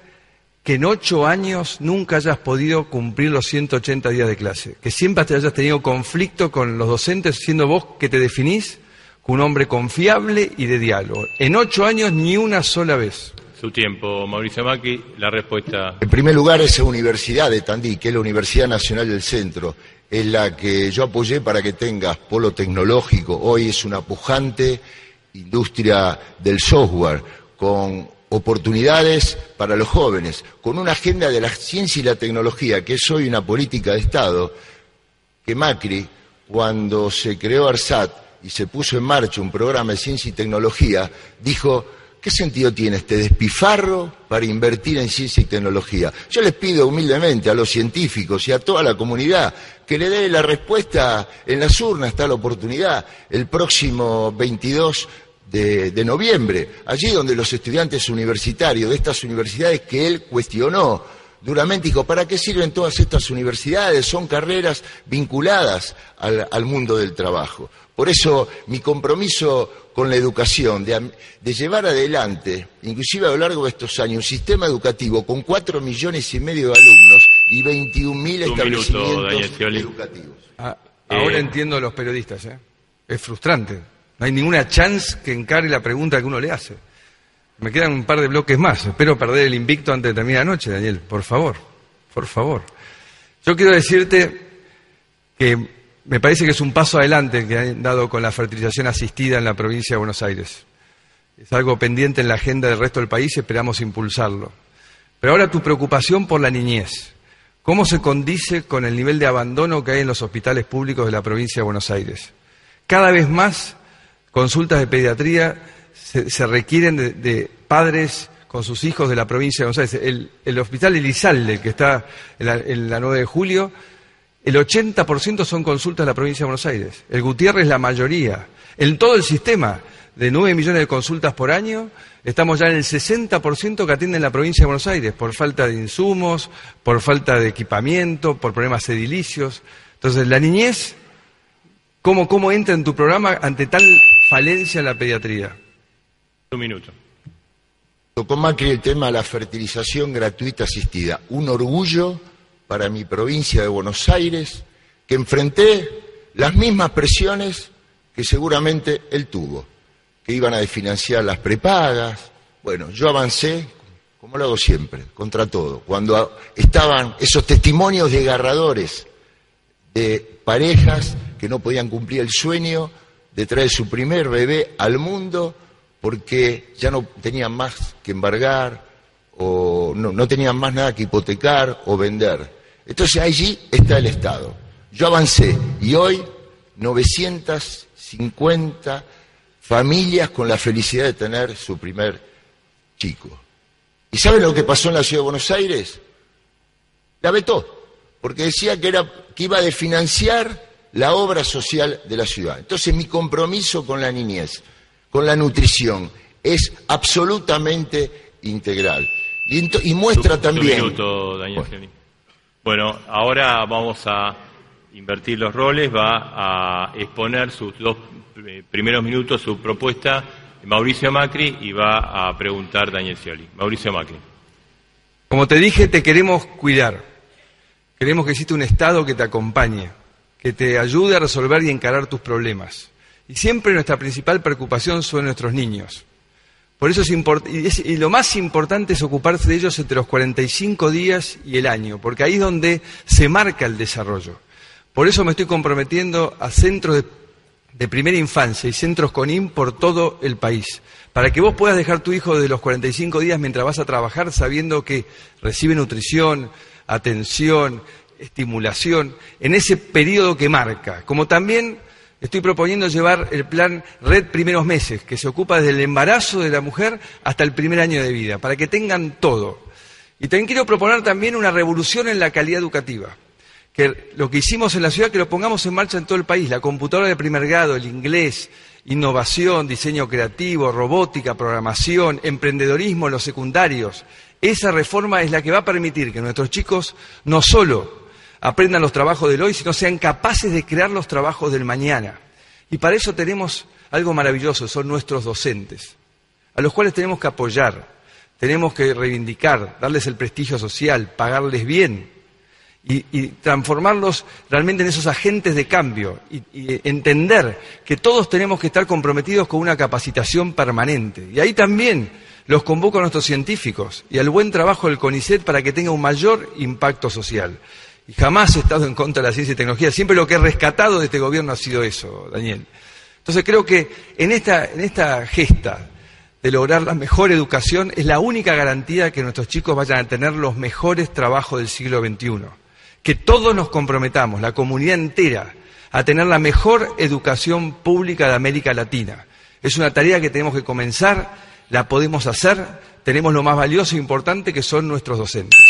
que en ocho años nunca hayas podido cumplir los 180 días de clase? Que siempre hayas tenido conflicto con los docentes, siendo vos que te definís un hombre confiable y de diálogo. En ocho años ni una sola vez. Su tiempo, Mauricio Macri, la respuesta. En primer lugar, esa universidad de Tandí, que es la Universidad Nacional del Centro, es la que yo apoyé para que tengas polo tecnológico. Hoy es una pujante industria del software, con oportunidades para los jóvenes, con una agenda de la ciencia y la tecnología, que es hoy una política de Estado, que Macri, cuando se creó ARSAT y se puso en marcha un programa de ciencia y tecnología, dijo ¿Qué sentido tiene este despifarro para invertir en ciencia y tecnología? Yo les pido humildemente a los científicos y a toda la comunidad que le dé la respuesta en las urnas, está la oportunidad, el próximo 22 de, de noviembre, allí donde los estudiantes universitarios de estas universidades que él cuestionó, duramente dijo, ¿para qué sirven todas estas universidades? Son carreras vinculadas al, mundo del trabajo. Por eso mi compromiso con la educación, de, llevar adelante, inclusive a lo largo de estos años, un sistema educativo con cuatro millones y medio de alumnos y 21 mil establecimientos educativos. Ah, ahora entiendo a los periodistas, ¿eh? es frustrante. No hay ninguna chance que encargue la pregunta que uno le hace. Me quedan un par de bloques más. Espero perder el invicto antes de terminar la noche, Daniel. Por favor, por favor. Yo quiero decirte que me parece que es un paso adelante que han dado con la fertilización asistida en la provincia de Buenos Aires. Es algo pendiente en la agenda del resto del país y esperamos impulsarlo. Pero ahora tu preocupación por la niñez. ¿Cómo se condice con el nivel de abandono que hay en los hospitales públicos de la provincia de Buenos Aires? Cada vez más consultas de pediatría se, requieren de, padres con sus hijos de la provincia de Buenos Aires. El, hospital Elizalde, que está en la, en la 9 de julio, el 80% son consultas de la provincia de Buenos Aires. El Gutiérrez la mayoría. En todo el sistema de 9 millones de consultas por año, estamos ya en el 60% que atienden la provincia de Buenos Aires por falta de insumos, por falta de equipamiento, por problemas edilicios. Entonces, la niñez, ¿cómo, cómo entra en tu programa ante tal falencia en la pediatría? Un minuto. Tocó Macri el tema de la fertilización gratuita asistida. Un orgullo para mi provincia de Buenos Aires que enfrenté las mismas presiones que seguramente él tuvo, que iban a desfinanciar las prepagas. Bueno, yo avancé, como lo hago siempre, contra todo. Cuando estaban esos testimonios desgarradores de parejas que no podían cumplir el sueño de traer su primer bebé al mundo porque ya no tenían más que embargar o no, no tenían más nada que hipotecar o vender. Entonces allí está el Estado. Yo avancé y hoy 950 familias con la felicidad de tener su primer chico. ¿Y saben lo que pasó en la ciudad de Buenos Aires? La vetó, porque decía que, era, que iba a desfinanciar la obra social de la ciudad. Entonces mi compromiso con la niñez, con la nutrición, es absolutamente integral. Y, muestra también... minuto, Daniel bueno, ahora vamos a invertir los roles, va a exponer sus dos primeros minutos su propuesta Mauricio Macri y va a preguntar Daniel Scioli. Mauricio Macri. Como te dije, te queremos cuidar. Queremos que exista un Estado que te acompañe, que te ayude a resolver y encarar tus problemas. Y siempre nuestra principal preocupación son nuestros niños. Por eso es, y, lo más importante es ocuparse de ellos entre los 45 días y el año, porque ahí es donde se marca el desarrollo. Por eso me estoy comprometiendo a centros de, primera infancia y centros CONIM por todo el país, para que vos puedas dejar tu hijo de los 45 días mientras vas a trabajar sabiendo que recibe nutrición, atención, estimulación, en ese periodo que marca, como también Estoy proponiendo llevar el plan Red Primeros Meses, que se ocupa desde el embarazo de la mujer hasta el primer año de vida, para que tengan todo. Y también quiero proponer también una revolución en la calidad educativa, que lo que hicimos en la ciudad, que lo pongamos en marcha en todo el país, la computadora de primer grado, el inglés, innovación, diseño creativo, robótica, programación, emprendedorismo en los secundarios. Esa reforma es la que va a permitir que nuestros chicos no solo aprendan los trabajos del hoy, sino sean capaces de crear los trabajos del mañana. Y para eso tenemos algo maravilloso, son nuestros docentes, a los cuales tenemos que apoyar, tenemos que reivindicar, darles el prestigio social, pagarles bien y, transformarlos realmente en esos agentes de cambio y, y entender que todos tenemos que estar comprometidos con una capacitación permanente. Y ahí también los convoco a nuestros científicos y al buen trabajo del CONICET para que tenga un mayor impacto social. Y jamás he estado en contra de la ciencia y tecnología. Siempre lo que he rescatado de este gobierno ha sido eso, Daniel. Entonces creo que en esta, en esta gesta de lograr la mejor educación es la única garantía de que nuestros chicos vayan a tener los mejores trabajos del siglo XXI. Que todos nos comprometamos, la comunidad entera, a tener la mejor educación pública de América Latina. Es una tarea que tenemos que comenzar, la podemos hacer, tenemos lo más valioso e importante que son nuestros docentes.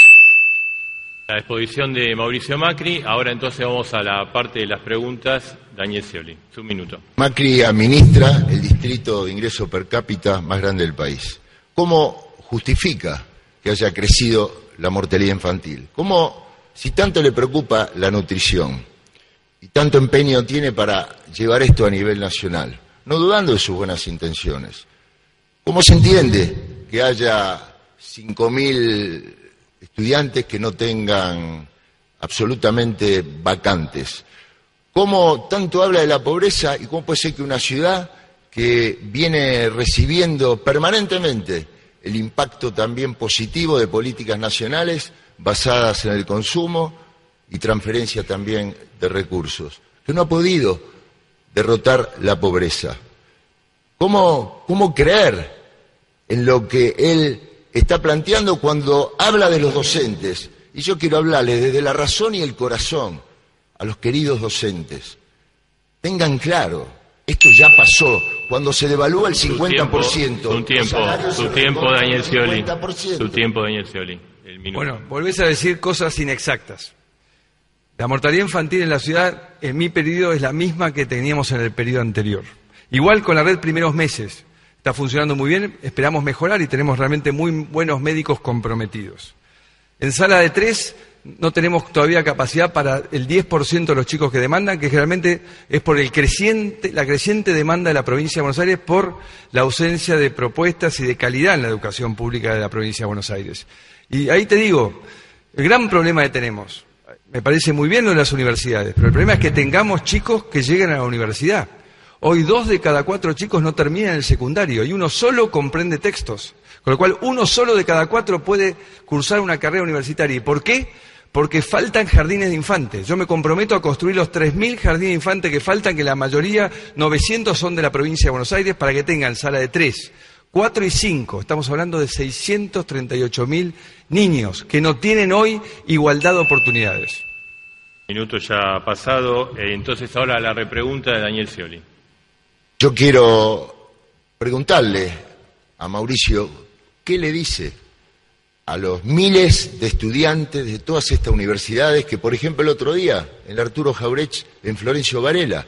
La exposición de Mauricio Macri. Ahora entonces vamos a la parte de las preguntas. Daniel Scioli, su minuto. Macri administra el distrito de ingreso per cápita más grande del país. ¿Cómo justifica que haya crecido la mortalidad infantil? ¿Cómo, si tanto le preocupa la nutrición y tanto empeño tiene para llevar esto a nivel nacional, no dudando de sus buenas intenciones, ¿cómo se entiende que haya 5.000 estudiantes que no tengan absolutamente vacantes. ¿Cómo tanto habla de la pobreza y cómo puede ser que una ciudad que viene recibiendo permanentemente el impacto también positivo de políticas nacionales basadas en el consumo y transferencia también de recursos, que no ha podido derrotar la pobreza? ¿Cómo, cómo creer en lo que él está planteando cuando habla de los docentes. Y yo quiero hablarle desde la razón y el corazón a los queridos docentes. Tengan claro, esto ya pasó. Cuando se devalúa el 50%. Su tiempo, su tiempo, Daniel Scioli. Su tiempo, Daniel Scioli. Bueno, volvés a decir cosas inexactas. La mortalidad infantil en la ciudad, en mi periodo, es la misma que teníamos en el periodo anterior. Igual con la red primeros meses está funcionando muy bien, esperamos mejorar y tenemos realmente muy buenos médicos comprometidos. En sala de tres no tenemos todavía capacidad para el 10% de los chicos que demandan, que generalmente es por la creciente demanda de la provincia de Buenos Aires por la ausencia de propuestas y de calidad en la educación pública de la provincia de Buenos Aires. Y ahí te digo, el gran problema que tenemos, me parece muy bien lo de las universidades, pero el problema es que tengamos chicos que lleguen a la universidad. Hoy dos de cada cuatro chicos no terminan el secundario y uno solo comprende textos. Con lo cual uno solo de cada cuatro puede cursar una carrera universitaria. ¿Y por qué? Porque faltan jardines de infantes. Yo me comprometo a construir los 3.000 jardines de infantes que faltan, que la mayoría, 900 son de la provincia de Buenos Aires, para que tengan sala de 3, 4 y 5. Estamos hablando de 638.000 niños que no tienen hoy igualdad de oportunidades. Minuto ya pasado. Eh, entonces ahora la repregunta de Daniel Scioli. Yo quiero preguntarle a Mauricio qué le dice a los miles de estudiantes de todas estas universidades que, por ejemplo, el otro día, en Arturo Jaureche, en Florencio Varela,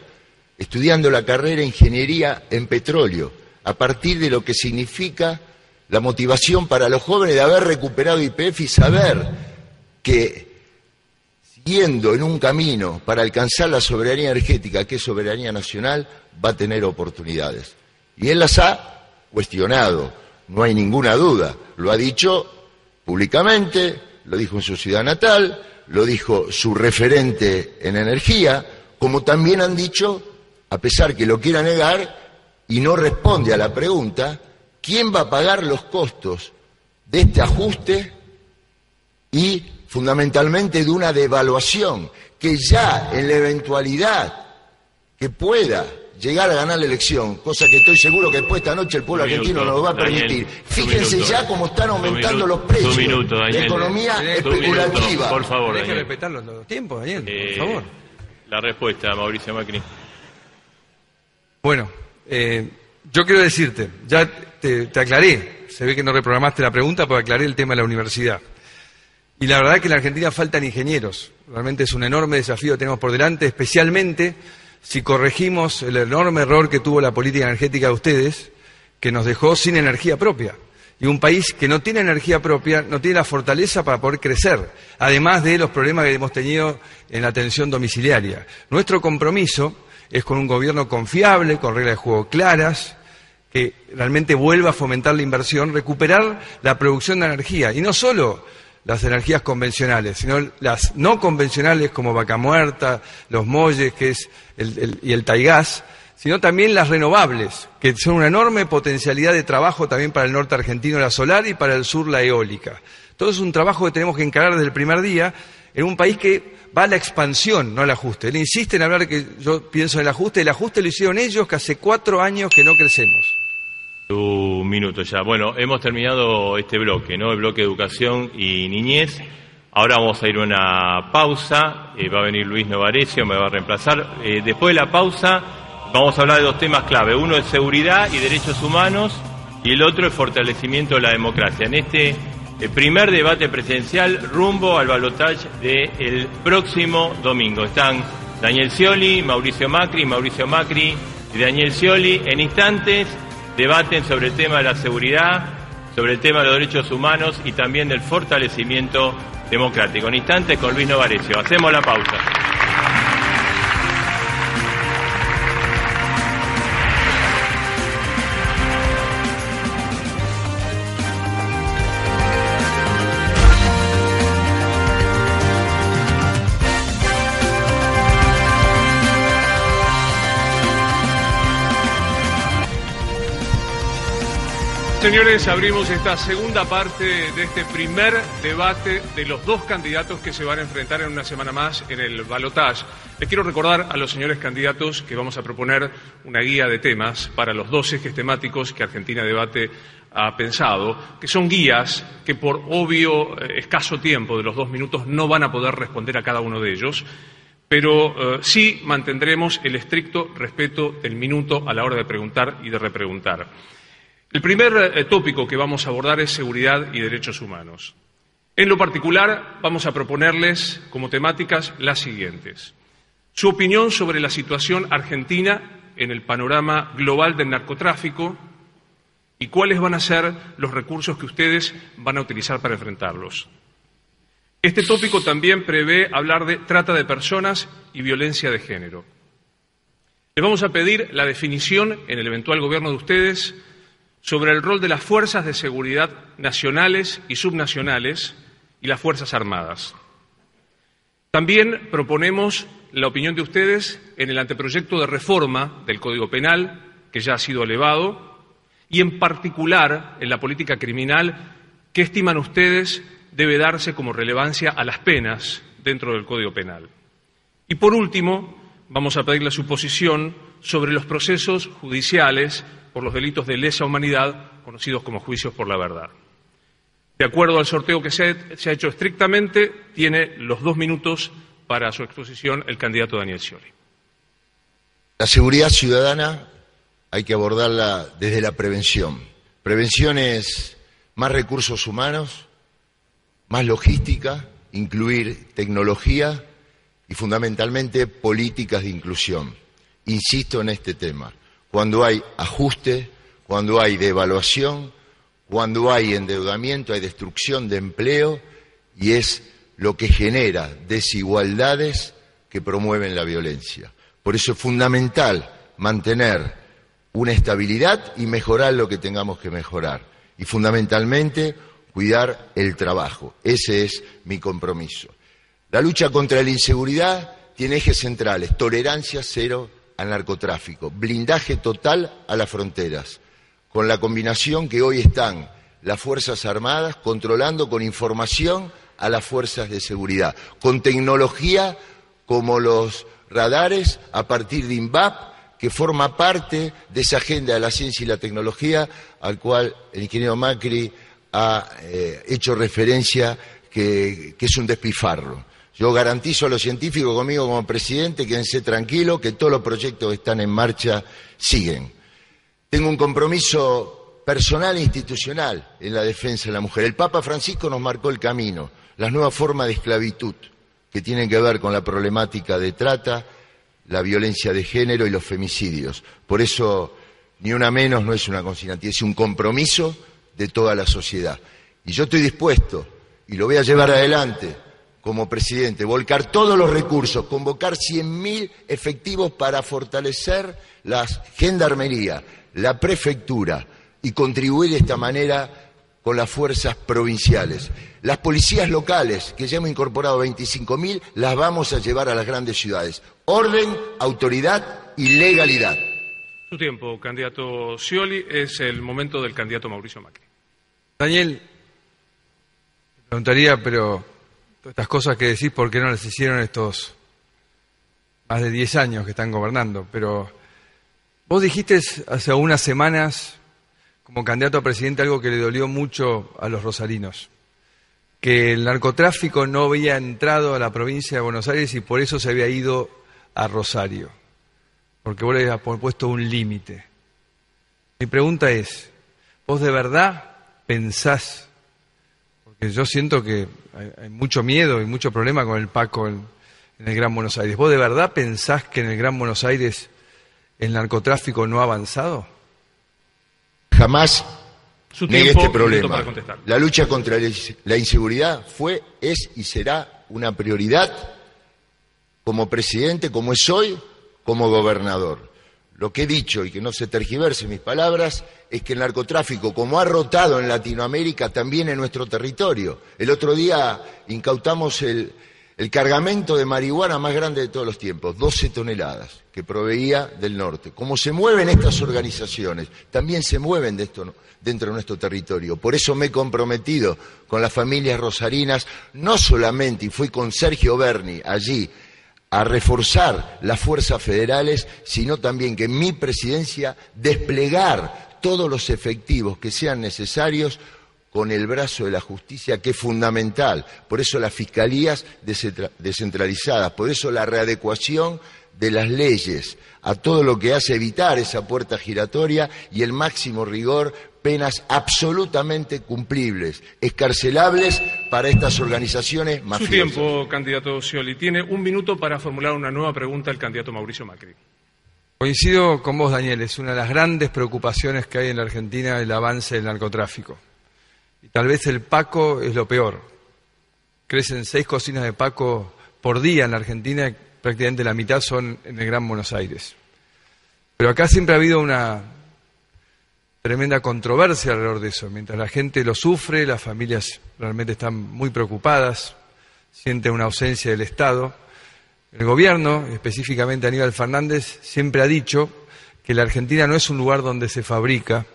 estudiando la carrera Ingeniería en Petróleo, a partir de lo que significa la motivación para los jóvenes de haber recuperado IPF y saber que siguiendo en un camino para alcanzar la soberanía energética, que es soberanía nacional, va a tener oportunidades. Y él las ha cuestionado, no hay ninguna duda. Lo ha dicho públicamente, lo dijo en su ciudad natal, lo dijo su referente en energía, como también han dicho, a pesar que lo quiera negar, y no responde a la pregunta, ¿quién va a pagar los costos de este ajuste y fundamentalmente de una devaluación que ya en la eventualidad que pueda llegar a ganar la elección, cosa que estoy seguro que después esta noche el pueblo argentino no lo va a permitir. Fíjense ya cómo están aumentando los precios. la economía especulativa. por favor, Deje respetar los, tiempos, Daniel, por eh, favor. La respuesta, Mauricio Macri. Bueno, eh, yo quiero decirte, ya te, te aclaré, se ve que no reprogramaste la pregunta, porque aclaré el tema de la universidad. Y la verdad es que en la Argentina faltan ingenieros. Realmente es un enorme desafío que tenemos por delante, especialmente si corregimos el enorme error que tuvo la política energética de ustedes, que nos dejó sin energía propia. Y un país que no tiene energía propia no tiene la fortaleza para poder crecer, además de los problemas que hemos tenido en la atención domiciliaria. Nuestro compromiso es con un gobierno confiable, con reglas de juego claras, que realmente vuelva a fomentar la inversión, recuperar la producción de energía. Y no solo las energías convencionales, sino las no convencionales como vaca muerta, los molles que es y el taigás, sino también las renovables, que son una enorme potencialidad de trabajo también para el norte argentino la solar y para el sur la eólica. Todo es un trabajo que tenemos que encarar desde el primer día en un país que va a la expansión, no al ajuste. Él insiste en hablar que yo pienso en el ajuste, el ajuste lo hicieron ellos que hace cuatro años que no crecemos. Un minuto ya. Bueno, hemos terminado este bloque, ¿no? El bloque educación y niñez. Ahora vamos a ir a una pausa. Eh, va a venir Luis Novarecio, me va a reemplazar. Eh, después de la pausa, vamos a hablar de dos temas clave. Uno es seguridad y derechos humanos y el otro es fortalecimiento de la democracia. En este eh, primer debate presidencial rumbo al balotaje del próximo domingo. Están Daniel Scioli, Mauricio Macri, Mauricio Macri y Daniel Scioli. En instantes debaten sobre el tema de la seguridad, sobre el tema de los derechos humanos y también del fortalecimiento democrático. En instantes con Luis Novarecio. Hacemos la pausa. Señores, abrimos esta segunda parte de este primer debate de los dos candidatos que se van a enfrentar en una semana más en el balotage. Les quiero recordar a los señores candidatos que vamos a proponer una guía de temas para los dos ejes temáticos que Argentina Debate ha pensado, que son guías que por obvio eh, escaso tiempo de los dos minutos no van a poder responder a cada uno de ellos, pero eh, sí mantendremos el estricto respeto del minuto a la hora de preguntar y de repreguntar. El primer eh, tópico que vamos a abordar es seguridad y derechos humanos. En lo particular, vamos a proponerles como temáticas las siguientes. Su opinión sobre la situación argentina en el panorama global del narcotráfico y cuáles van a ser los recursos que ustedes van a utilizar para enfrentarlos. Este tópico también prevé hablar de trata de personas y violencia de género. Les vamos a pedir la definición en el eventual gobierno de ustedes sobre el rol de las fuerzas de seguridad nacionales y subnacionales y las Fuerzas Armadas. También proponemos la opinión de ustedes en el anteproyecto de reforma del Código Penal, que ya ha sido elevado, y en particular en la política criminal, ¿qué estiman ustedes debe darse como relevancia a las penas dentro del Código Penal? Y por último, vamos a pedirle su posición sobre los procesos judiciales por los delitos de lesa humanidad, conocidos como juicios por la verdad. De acuerdo al sorteo que se ha, hecho estrictamente, tiene los dos minutos para su exposición el candidato Daniel Scioli. La seguridad ciudadana hay que abordarla desde la prevención. Prevención es más recursos humanos, más logística, incluir tecnología y fundamentalmente políticas de inclusión. Insisto en este tema. Cuando hay ajuste, cuando hay devaluación, cuando hay endeudamiento, hay destrucción de empleo y es lo que genera desigualdades que promueven la violencia. Por eso es fundamental mantener una estabilidad y mejorar lo que tengamos que mejorar. Y fundamentalmente cuidar el trabajo. Ese es mi compromiso. La lucha contra la inseguridad tiene ejes centrales, tolerancia cero al narcotráfico, blindaje total a las fronteras, con la combinación que hoy están las Fuerzas Armadas controlando con información a las fuerzas de seguridad, con tecnología como los radares a partir de INVAP, que forma parte de esa agenda de la ciencia y la tecnología al cual el ingeniero Macri ha eh, hecho referencia que, que es un despifarro. Yo garantizo a los científicos conmigo como presidente, quédense tranquilos, que todos los proyectos que están en marcha siguen. Tengo un compromiso personal e institucional en la defensa de la mujer. El Papa Francisco nos marcó el camino, las nuevas formas de esclavitud que tienen que ver con la problemática de trata, la violencia de género y los femicidios. Por eso, ni una menos no es una consigna, es un compromiso de toda la sociedad. Y yo estoy dispuesto, y lo voy a llevar adelante como presidente, volcar todos los recursos, convocar 100.000 efectivos para fortalecer la gendarmería, la prefectura y contribuir de esta manera con las fuerzas provinciales. Las policías locales, que ya hemos incorporado 25.000, las vamos a llevar a las grandes ciudades. Orden, autoridad y legalidad. Su tiempo, candidato Scioli, es el momento del candidato Mauricio Macri. Daniel, preguntaría, pero estas cosas que decís, ¿por qué no las hicieron estos más de 10 años que están gobernando? Pero Vos dijiste hace unas semanas, como candidato a presidente, algo que le dolió mucho a los rosarinos, que el narcotráfico no había entrado a la provincia de Buenos Aires y por eso se había ido a Rosario, porque vos le habías puesto un límite. Mi pregunta es, ¿vos de verdad pensás, porque yo siento que hay, mucho miedo y mucho problema con el Paco en el Gran Buenos Aires, ¿vos de verdad pensás que en el Gran Buenos Aires ¿El narcotráfico no ha avanzado? Jamás negué este problema. La lucha contra la inseguridad fue, es y será una prioridad como presidente, como es hoy, como gobernador. Lo que he dicho, y que no se tergiverse mis palabras, es que el narcotráfico, como ha rotado en Latinoamérica, también en nuestro territorio. El otro día incautamos el, cargamento de marihuana más grande de todos los tiempos, 12 toneladas, que proveía del norte. Como se mueven estas organizaciones, también se mueven dentro de nuestro territorio. Por eso me he comprometido con las familias rosarinas, no solamente, y fui con Sergio Berni allí, a reforzar las fuerzas federales, sino también que en mi presidencia desplegar todos los efectivos que sean necesarios con el brazo de la justicia, que es fundamental. Por eso las fiscalías descentralizadas, por eso la readecuación de las leyes a todo lo que hace evitar esa puerta giratoria y el máximo rigor, penas absolutamente cumplibles, escarcelables para estas organizaciones mafiosas. Su tiempo, candidato Scioli. Tiene un minuto para formular una nueva pregunta al candidato Mauricio Macri. Coincido con vos, Daniel, es una de las grandes preocupaciones que hay en la Argentina el avance del narcotráfico. Y tal vez el Paco es lo peor. Crecen seis cocinas de Paco por día en la Argentina, prácticamente la mitad son en el Gran Buenos Aires. Pero acá siempre ha habido una tremenda controversia alrededor de eso. Mientras la gente lo sufre, las familias realmente están muy preocupadas, sienten una ausencia del Estado. El gobierno, específicamente Aníbal Fernández, siempre ha dicho que la Argentina no es un lugar donde se fabrica,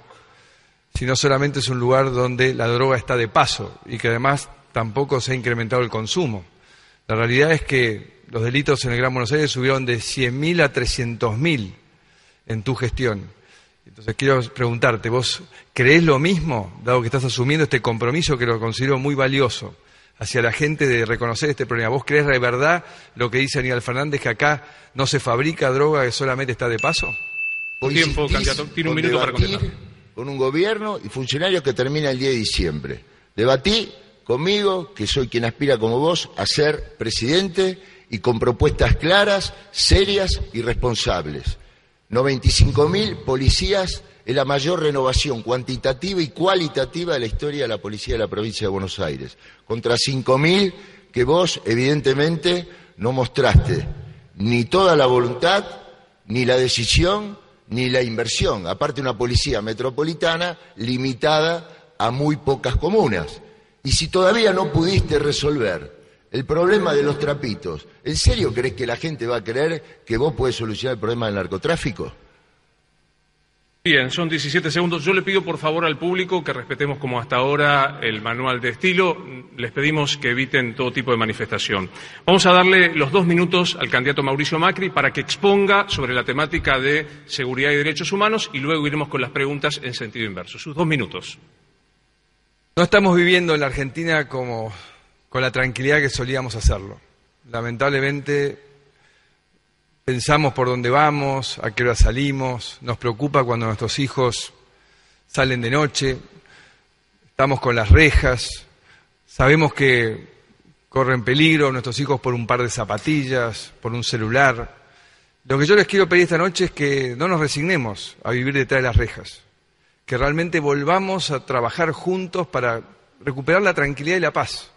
sino solamente es un lugar donde la droga está de paso y que además tampoco se ha incrementado el consumo. La realidad es que los delitos en el Gran Buenos Aires subieron de 100.000 a 300.000 en tu gestión. Entonces quiero preguntarte, ¿vos crees lo mismo, dado que estás asumiendo este compromiso que lo considero muy valioso hacia la gente de reconocer este problema? ¿Vos crees de verdad lo que dice Aníbal Fernández, que acá no se fabrica droga, que solamente está de paso? Tiempo, candidato. Tiene un minuto para contestar. Con un gobierno y funcionarios que termina el día de diciembre. Debatí conmigo, que soy quien aspira como vos a ser presidente y con propuestas claras, serias y responsables. 95.000 policías es la mayor renovación cuantitativa y cualitativa de la historia de la policía de la provincia de Buenos Aires, contra 5.000 que vos evidentemente no mostraste ni toda la voluntad, ni la decisión, ni la inversión. Aparte una policía metropolitana limitada a muy pocas comunas. Y si todavía no pudiste resolver el problema de los trapitos, ¿en serio crees que la gente va a creer que vos puedes solucionar el problema del narcotráfico? Bien, son 17 segundos. Yo le pido por favor al público que respetemos como hasta ahora el manual de estilo. Les pedimos que eviten todo tipo de manifestación. Vamos a darle los dos minutos al candidato Mauricio Macri para que exponga sobre la temática de seguridad y derechos humanos y luego iremos con las preguntas en sentido inverso. Sus dos minutos. No estamos viviendo en la Argentina como con la tranquilidad que solíamos hacerlo. Lamentablemente pensamos por dónde vamos, a qué hora salimos, nos preocupa cuando nuestros hijos salen de noche, estamos con las rejas, sabemos que corren peligro nuestros hijos por un par de zapatillas, por un celular. Lo que yo les quiero pedir esta noche es que no nos resignemos a vivir detrás de las rejas que realmente volvamos a trabajar juntos para recuperar la tranquilidad y la paz.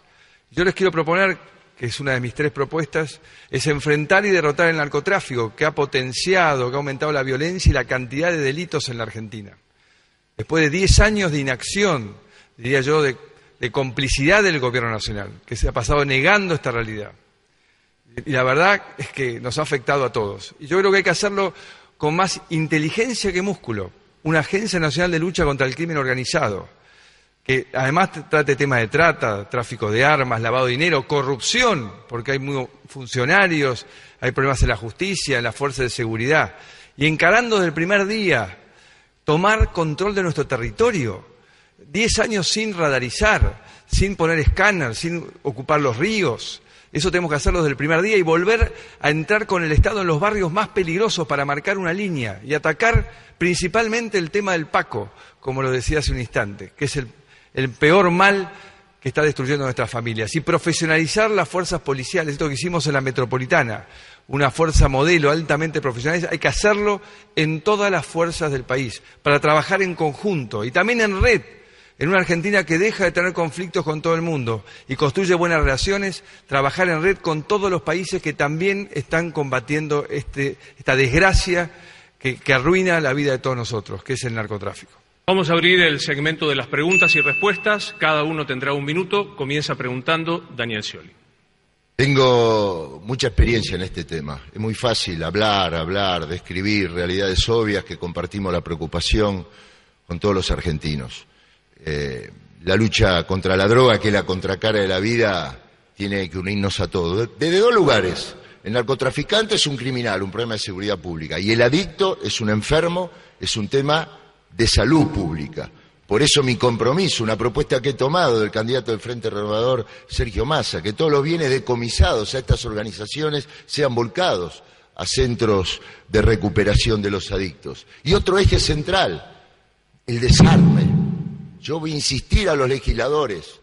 Yo les quiero proponer, que es una de mis tres propuestas, es enfrentar y derrotar el narcotráfico, que ha potenciado, que ha aumentado la violencia y la cantidad de delitos en la Argentina. Después de diez años de inacción, diría yo, de, de complicidad del Gobierno Nacional, que se ha pasado negando esta realidad. Y la verdad es que nos ha afectado a todos. Y yo creo que hay que hacerlo con más inteligencia que músculo, una Agencia Nacional de Lucha contra el Crimen Organizado, que además trate temas de trata, tráfico de armas, lavado de dinero, corrupción, porque hay muy funcionarios, hay problemas en la justicia, en la fuerza de seguridad, y encarando desde el primer día tomar control de nuestro territorio. Diez años sin radarizar, sin poner escáner, sin ocupar los ríos, eso tenemos que hacerlo desde el primer día y volver a entrar con el Estado en los barrios más peligrosos para marcar una línea y atacar principalmente el tema del Paco, como lo decía hace un instante, que es el, el peor mal que está destruyendo nuestras familias. Y profesionalizar las fuerzas policiales, esto que hicimos en la metropolitana, una fuerza modelo altamente profesional, hay que hacerlo en todas las fuerzas del país, para trabajar en conjunto y también en red en una Argentina que deja de tener conflictos con todo el mundo y construye buenas relaciones, trabajar en red con todos los países que también están combatiendo este, esta desgracia que, que arruina la vida de todos nosotros, que es el narcotráfico. Vamos a abrir el segmento de las preguntas y respuestas. Cada uno tendrá un minuto. Comienza preguntando Daniel Scioli. Tengo mucha experiencia en este tema. Es muy fácil hablar, hablar, describir realidades obvias que compartimos la preocupación con todos los argentinos. Eh, la lucha contra la droga, que es la contracara de la vida, tiene que unirnos a todos. Desde dos lugares. El narcotraficante es un criminal, un problema de seguridad pública. Y el adicto es un enfermo, es un tema de salud pública. Por eso mi compromiso, una propuesta que he tomado del candidato del Frente Renovador, Sergio Massa, que todos los bienes decomisados a estas organizaciones sean volcados a centros de recuperación de los adictos. Y otro eje central, el desarme. Yo voy a insistir a los legisladores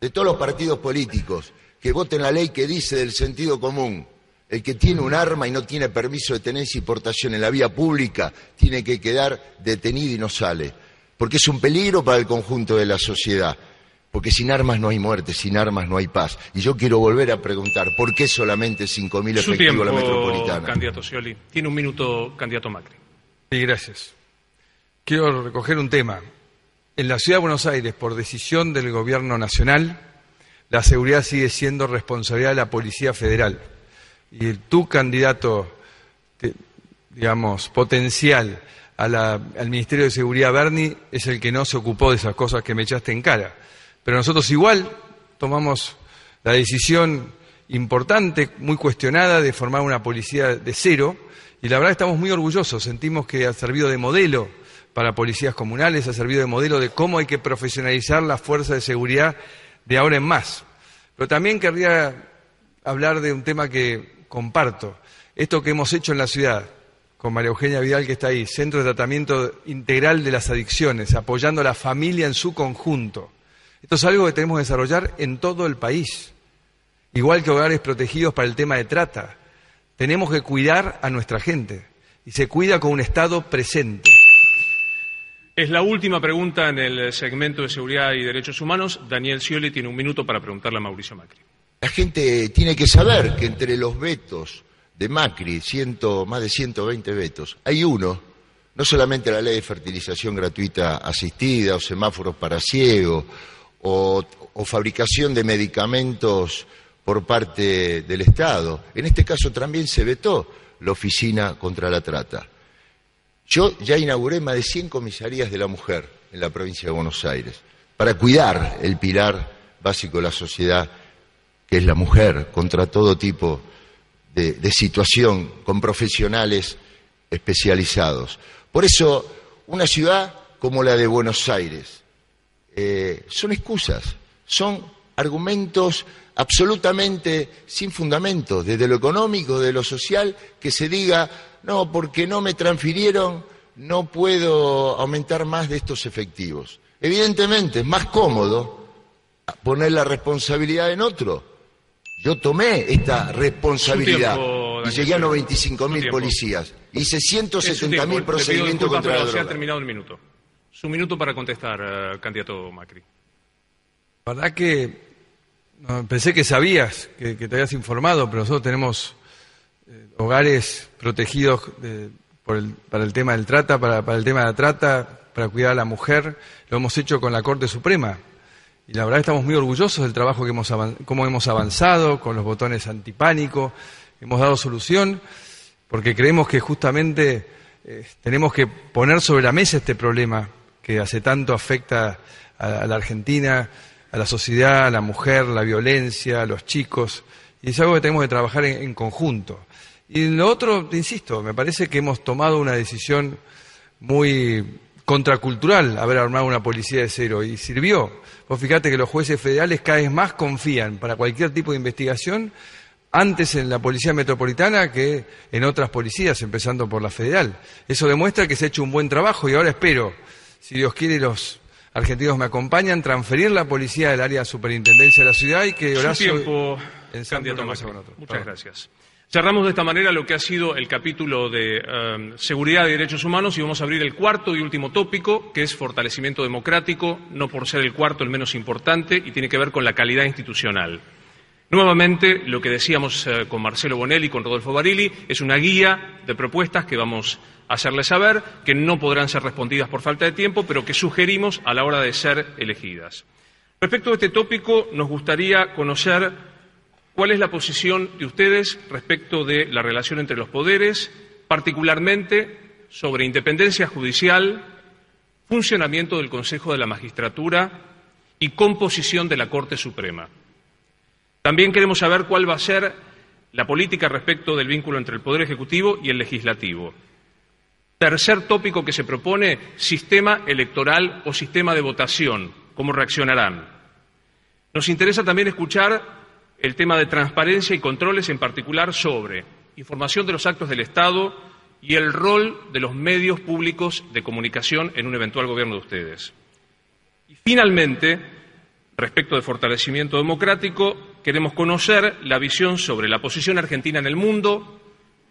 de todos los partidos políticos que voten la ley que dice del sentido común. El que tiene un arma y no tiene permiso de tenencia y portación en la vía pública tiene que quedar detenido y no sale. Porque es un peligro para el conjunto de la sociedad. Porque sin armas no hay muerte, sin armas no hay paz. Y yo quiero volver a preguntar, ¿por qué solamente 5.000 efectivos en la metropolitana? candidato Scioli. Tiene un minuto, candidato Macri. Sí, gracias. Quiero recoger un tema. En la Ciudad de Buenos Aires, por decisión del Gobierno Nacional, la seguridad sigue siendo responsabilidad de la Policía Federal. Y tu candidato, digamos, potencial al Ministerio de Seguridad, Bernie, es el que no se ocupó de esas cosas que me echaste en cara. Pero nosotros igual tomamos la decisión importante, muy cuestionada, de formar una policía de cero, y la verdad estamos muy orgullosos, sentimos que ha servido de modelo para policías comunales, ha servido de modelo de cómo hay que profesionalizar la fuerza de seguridad de ahora en más. Pero también querría hablar de un tema que comparto. Esto que hemos hecho en la ciudad, con María Eugenia Vidal que está ahí, Centro de Tratamiento Integral de las Adicciones, apoyando a la familia en su conjunto. Esto es algo que tenemos que desarrollar en todo el país, igual que hogares protegidos para el tema de trata. Tenemos que cuidar a nuestra gente y se cuida con un Estado presente. Es la última pregunta en el segmento de seguridad y derechos humanos. Daniel Scioli tiene un minuto para preguntarle a Mauricio Macri. La gente tiene que saber que entre los vetos de Macri, más de 120 vetos, hay uno, no solamente la ley de fertilización gratuita asistida o semáforos para ciegos o, o fabricación de medicamentos por parte del Estado. En este caso también se vetó la Oficina contra la Trata. Yo ya inauguré más de 100 comisarías de la mujer en la provincia de Buenos Aires para cuidar el pilar básico de la sociedad, que es la mujer, contra todo tipo de, situación, con profesionales especializados. Por eso, una ciudad como la de Buenos Aires eh, son excusas, son argumentos absolutamente sin fundamento, desde lo económico, de lo social, que se diga no, porque no me transfirieron, no puedo aumentar más de estos efectivos. Evidentemente, es más cómodo poner la responsabilidad en otro. Yo tomé esta responsabilidad y llegué a 95.000 policías. Hice 170.000 procedimientos contra la droga. Se ha terminado el minuto. Su minuto para contestar, eh, candidato Macri. La verdad que pensé que sabías, que, te habías informado, pero nosotros tenemos eh, hogares protegidos para el tema del trata, para, el tema de la trata, para cuidar a la mujer. Lo hemos hecho con la Corte Suprema. Y la verdad estamos muy orgullosos del trabajo que hemos cómo hemos avanzado con los botones antipánico. Hemos dado solución porque creemos que justamente eh, tenemos que poner sobre la mesa este problema que hace tanto afecta a, la Argentina, a la sociedad, a la mujer, la violencia, a los chicos. Y es algo que tenemos que trabajar en conjunto. Y lo otro, insisto, me parece que hemos tomado una decisión muy contracultural haber armado una policía de cero y sirvió. Vos fíjate que los jueces federales cada vez más confían para cualquier tipo de investigación antes en la policía metropolitana que en otras policías, empezando por la federal. Eso demuestra que se ha hecho un buen trabajo y ahora espero, si Dios quiere los argentinos me acompañan, transferir la policía del área de superintendencia de la ciudad y que Horacio... tiempo, candidato Muchas gracias. Cerramos de esta manera lo que ha sido el capítulo de eh, seguridad y derechos humanos y vamos a abrir el cuarto y último tópico, que es fortalecimiento democrático, no por ser el cuarto el menos importante, y tiene que ver con la calidad institucional. Nuevamente, lo que decíamos eh, con Marcelo Bonelli y con Rodolfo Barilli es una guía de propuestas que vamos a hacerles saber, que no podrán ser respondidas por falta de tiempo, pero que sugerimos a la hora de ser elegidas. Respecto a este tópico, nos gustaría conocer ¿Cuál es la posición de ustedes respecto de la relación entre los poderes, particularmente sobre independencia judicial, funcionamiento del Consejo de la Magistratura y composición de la Corte Suprema? También queremos saber cuál va a ser la política respecto del vínculo entre el Poder Ejecutivo y el Legislativo. Tercer tópico que se propone, sistema electoral o sistema de votación. ¿Cómo reaccionarán? Nos interesa también escuchar el tema de transparencia y controles, en particular sobre información de los actos del Estado y el rol de los medios públicos de comunicación en un eventual gobierno de ustedes. Y finalmente, respecto de fortalecimiento democrático, queremos conocer la visión sobre la posición argentina en el mundo,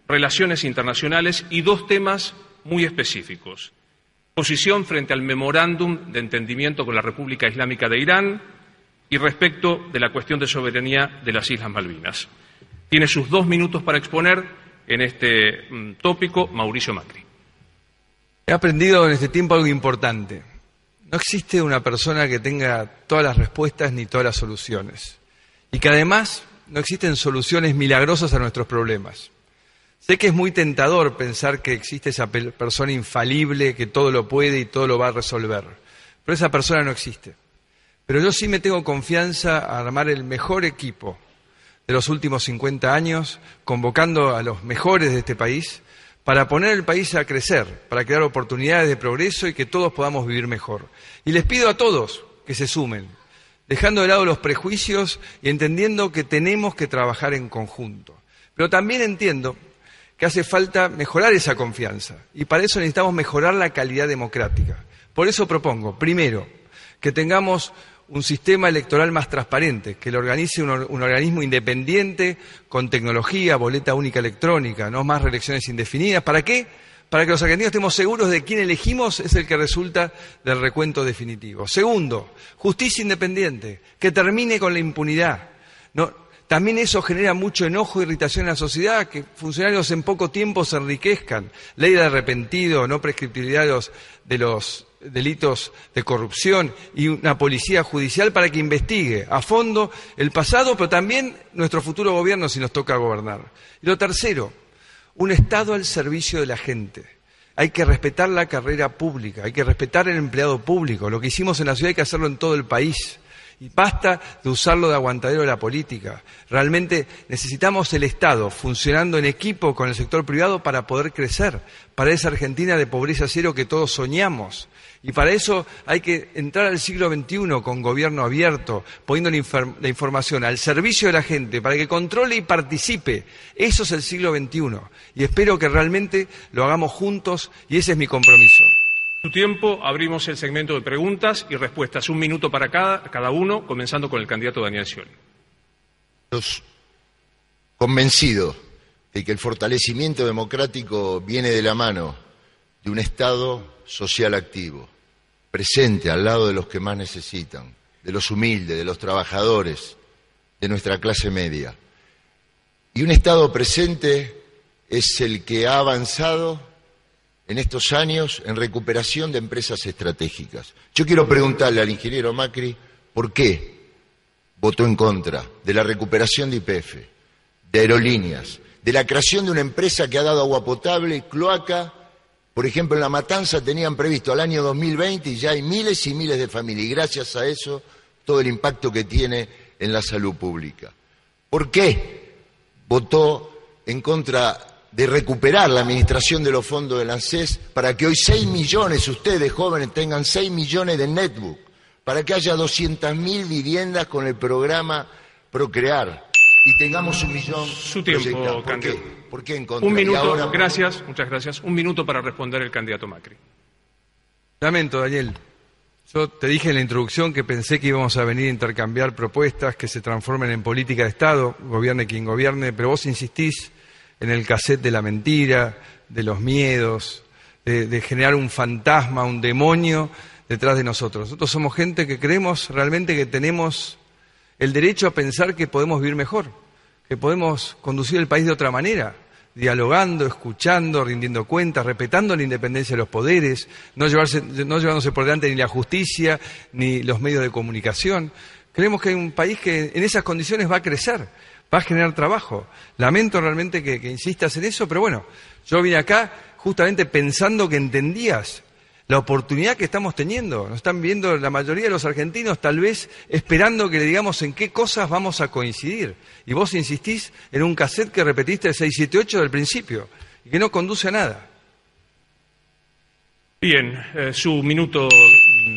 relaciones internacionales y dos temas muy específicos. Posición frente al memorándum de entendimiento con la República Islámica de Irán y respecto de la cuestión de soberanía de las Islas Malvinas. Tiene sus dos minutos para exponer en este mm, tópico Mauricio Macri. He aprendido en este tiempo algo importante. No existe una persona que tenga todas las respuestas ni todas las soluciones. Y que además no existen soluciones milagrosas a nuestros problemas. Sé que es muy tentador pensar que existe esa persona infalible que todo lo puede y todo lo va a resolver, pero esa persona no existe. Pero yo sí me tengo confianza a armar el mejor equipo de los últimos 50 años, convocando a los mejores de este país, para poner el país a crecer, para crear oportunidades de progreso y que todos podamos vivir mejor. Y les pido a todos que se sumen, dejando de lado los prejuicios y entendiendo que tenemos que trabajar en conjunto. Pero también entiendo que hace falta mejorar esa confianza y para eso necesitamos mejorar la calidad democrática. Por eso propongo, primero, que tengamos un sistema electoral más transparente, que lo organice un, organismo independiente con tecnología, boleta única electrónica, no más reelecciones indefinidas. ¿Para qué? Para que los argentinos estemos seguros de quién elegimos es el que resulta del recuento definitivo. Segundo, justicia independiente, que termine con la impunidad. también eso genera mucho enojo e irritación en la sociedad, que funcionarios en poco tiempo se enriquezcan. Ley de arrepentido, no prescriptibilidad de los delitos de corrupción y una policía judicial para que investigue a fondo el pasado, pero también nuestro futuro gobierno si nos toca gobernar. Y lo tercero, un Estado al servicio de la gente. Hay que respetar la carrera pública, hay que respetar el empleado público. Lo que hicimos en la ciudad hay que hacerlo en todo el país. Y basta de usarlo de aguantadero de la política. Realmente necesitamos el Estado funcionando en equipo con el sector privado para poder crecer, para esa Argentina de pobreza cero que todos soñamos. Y para eso hay que entrar al siglo XXI con gobierno abierto, poniendo la, información al servicio de la gente para que controle y participe. Eso es el siglo XXI. Y espero que realmente lo hagamos juntos y ese es mi compromiso. Su tiempo, abrimos el segmento de preguntas y respuestas. Un minuto para cada, cada uno, comenzando con el candidato Daniel Scioli. Convencido de que el fortalecimiento democrático viene de la mano de un Estado social activo, presente al lado de los que más necesitan, de los humildes, de los trabajadores, de nuestra clase media. Y un Estado presente es el que ha avanzado en estos años en recuperación de empresas estratégicas. Yo quiero preguntarle al ingeniero Macri por qué votó en contra de la recuperación de IPF, de aerolíneas, de la creación de una empresa que ha dado agua potable, cloaca por ejemplo, en La Matanza tenían previsto al año 2020 y ya hay miles y miles de familias. Y gracias a eso, todo el impacto que tiene en la salud pública. ¿Por qué votó en contra de recuperar la administración de los fondos del ANSES para que hoy 6 millones, ustedes jóvenes, tengan 6 millones de netbook, para que haya 200.000 viviendas con el programa Procrear y tengamos un millón Su tiempo, candidato. ¿Por qué en Un minuto, gracias, muchas gracias. Un minuto para responder el candidato Macri. Lamento, Daniel. Yo te dije en la introducción que pensé que íbamos a venir a intercambiar propuestas que se transformen en política de Estado, gobierne quien gobierne, pero vos insistís en el cassette de la mentira, de los miedos, de, de generar un fantasma, un demonio detrás de nosotros. Nosotros somos gente que creemos realmente que tenemos el derecho a pensar que podemos vivir mejor que podemos conducir el país de otra manera, dialogando, escuchando, rindiendo cuentas, respetando la independencia de los poderes, no, llevándose por delante ni la justicia ni los medios de comunicación. Creemos que hay un país que en esas condiciones va a crecer, va a generar trabajo. Lamento realmente que insistas en eso, pero bueno, yo vine acá justamente pensando que entendías la oportunidad que estamos teniendo. Nos están viendo la mayoría de los argentinos tal vez esperando que le digamos en qué cosas vamos a coincidir. Y vos insistís en un cassette que repetiste el 678 del principio y que no conduce a nada. Bien, eh, su minuto.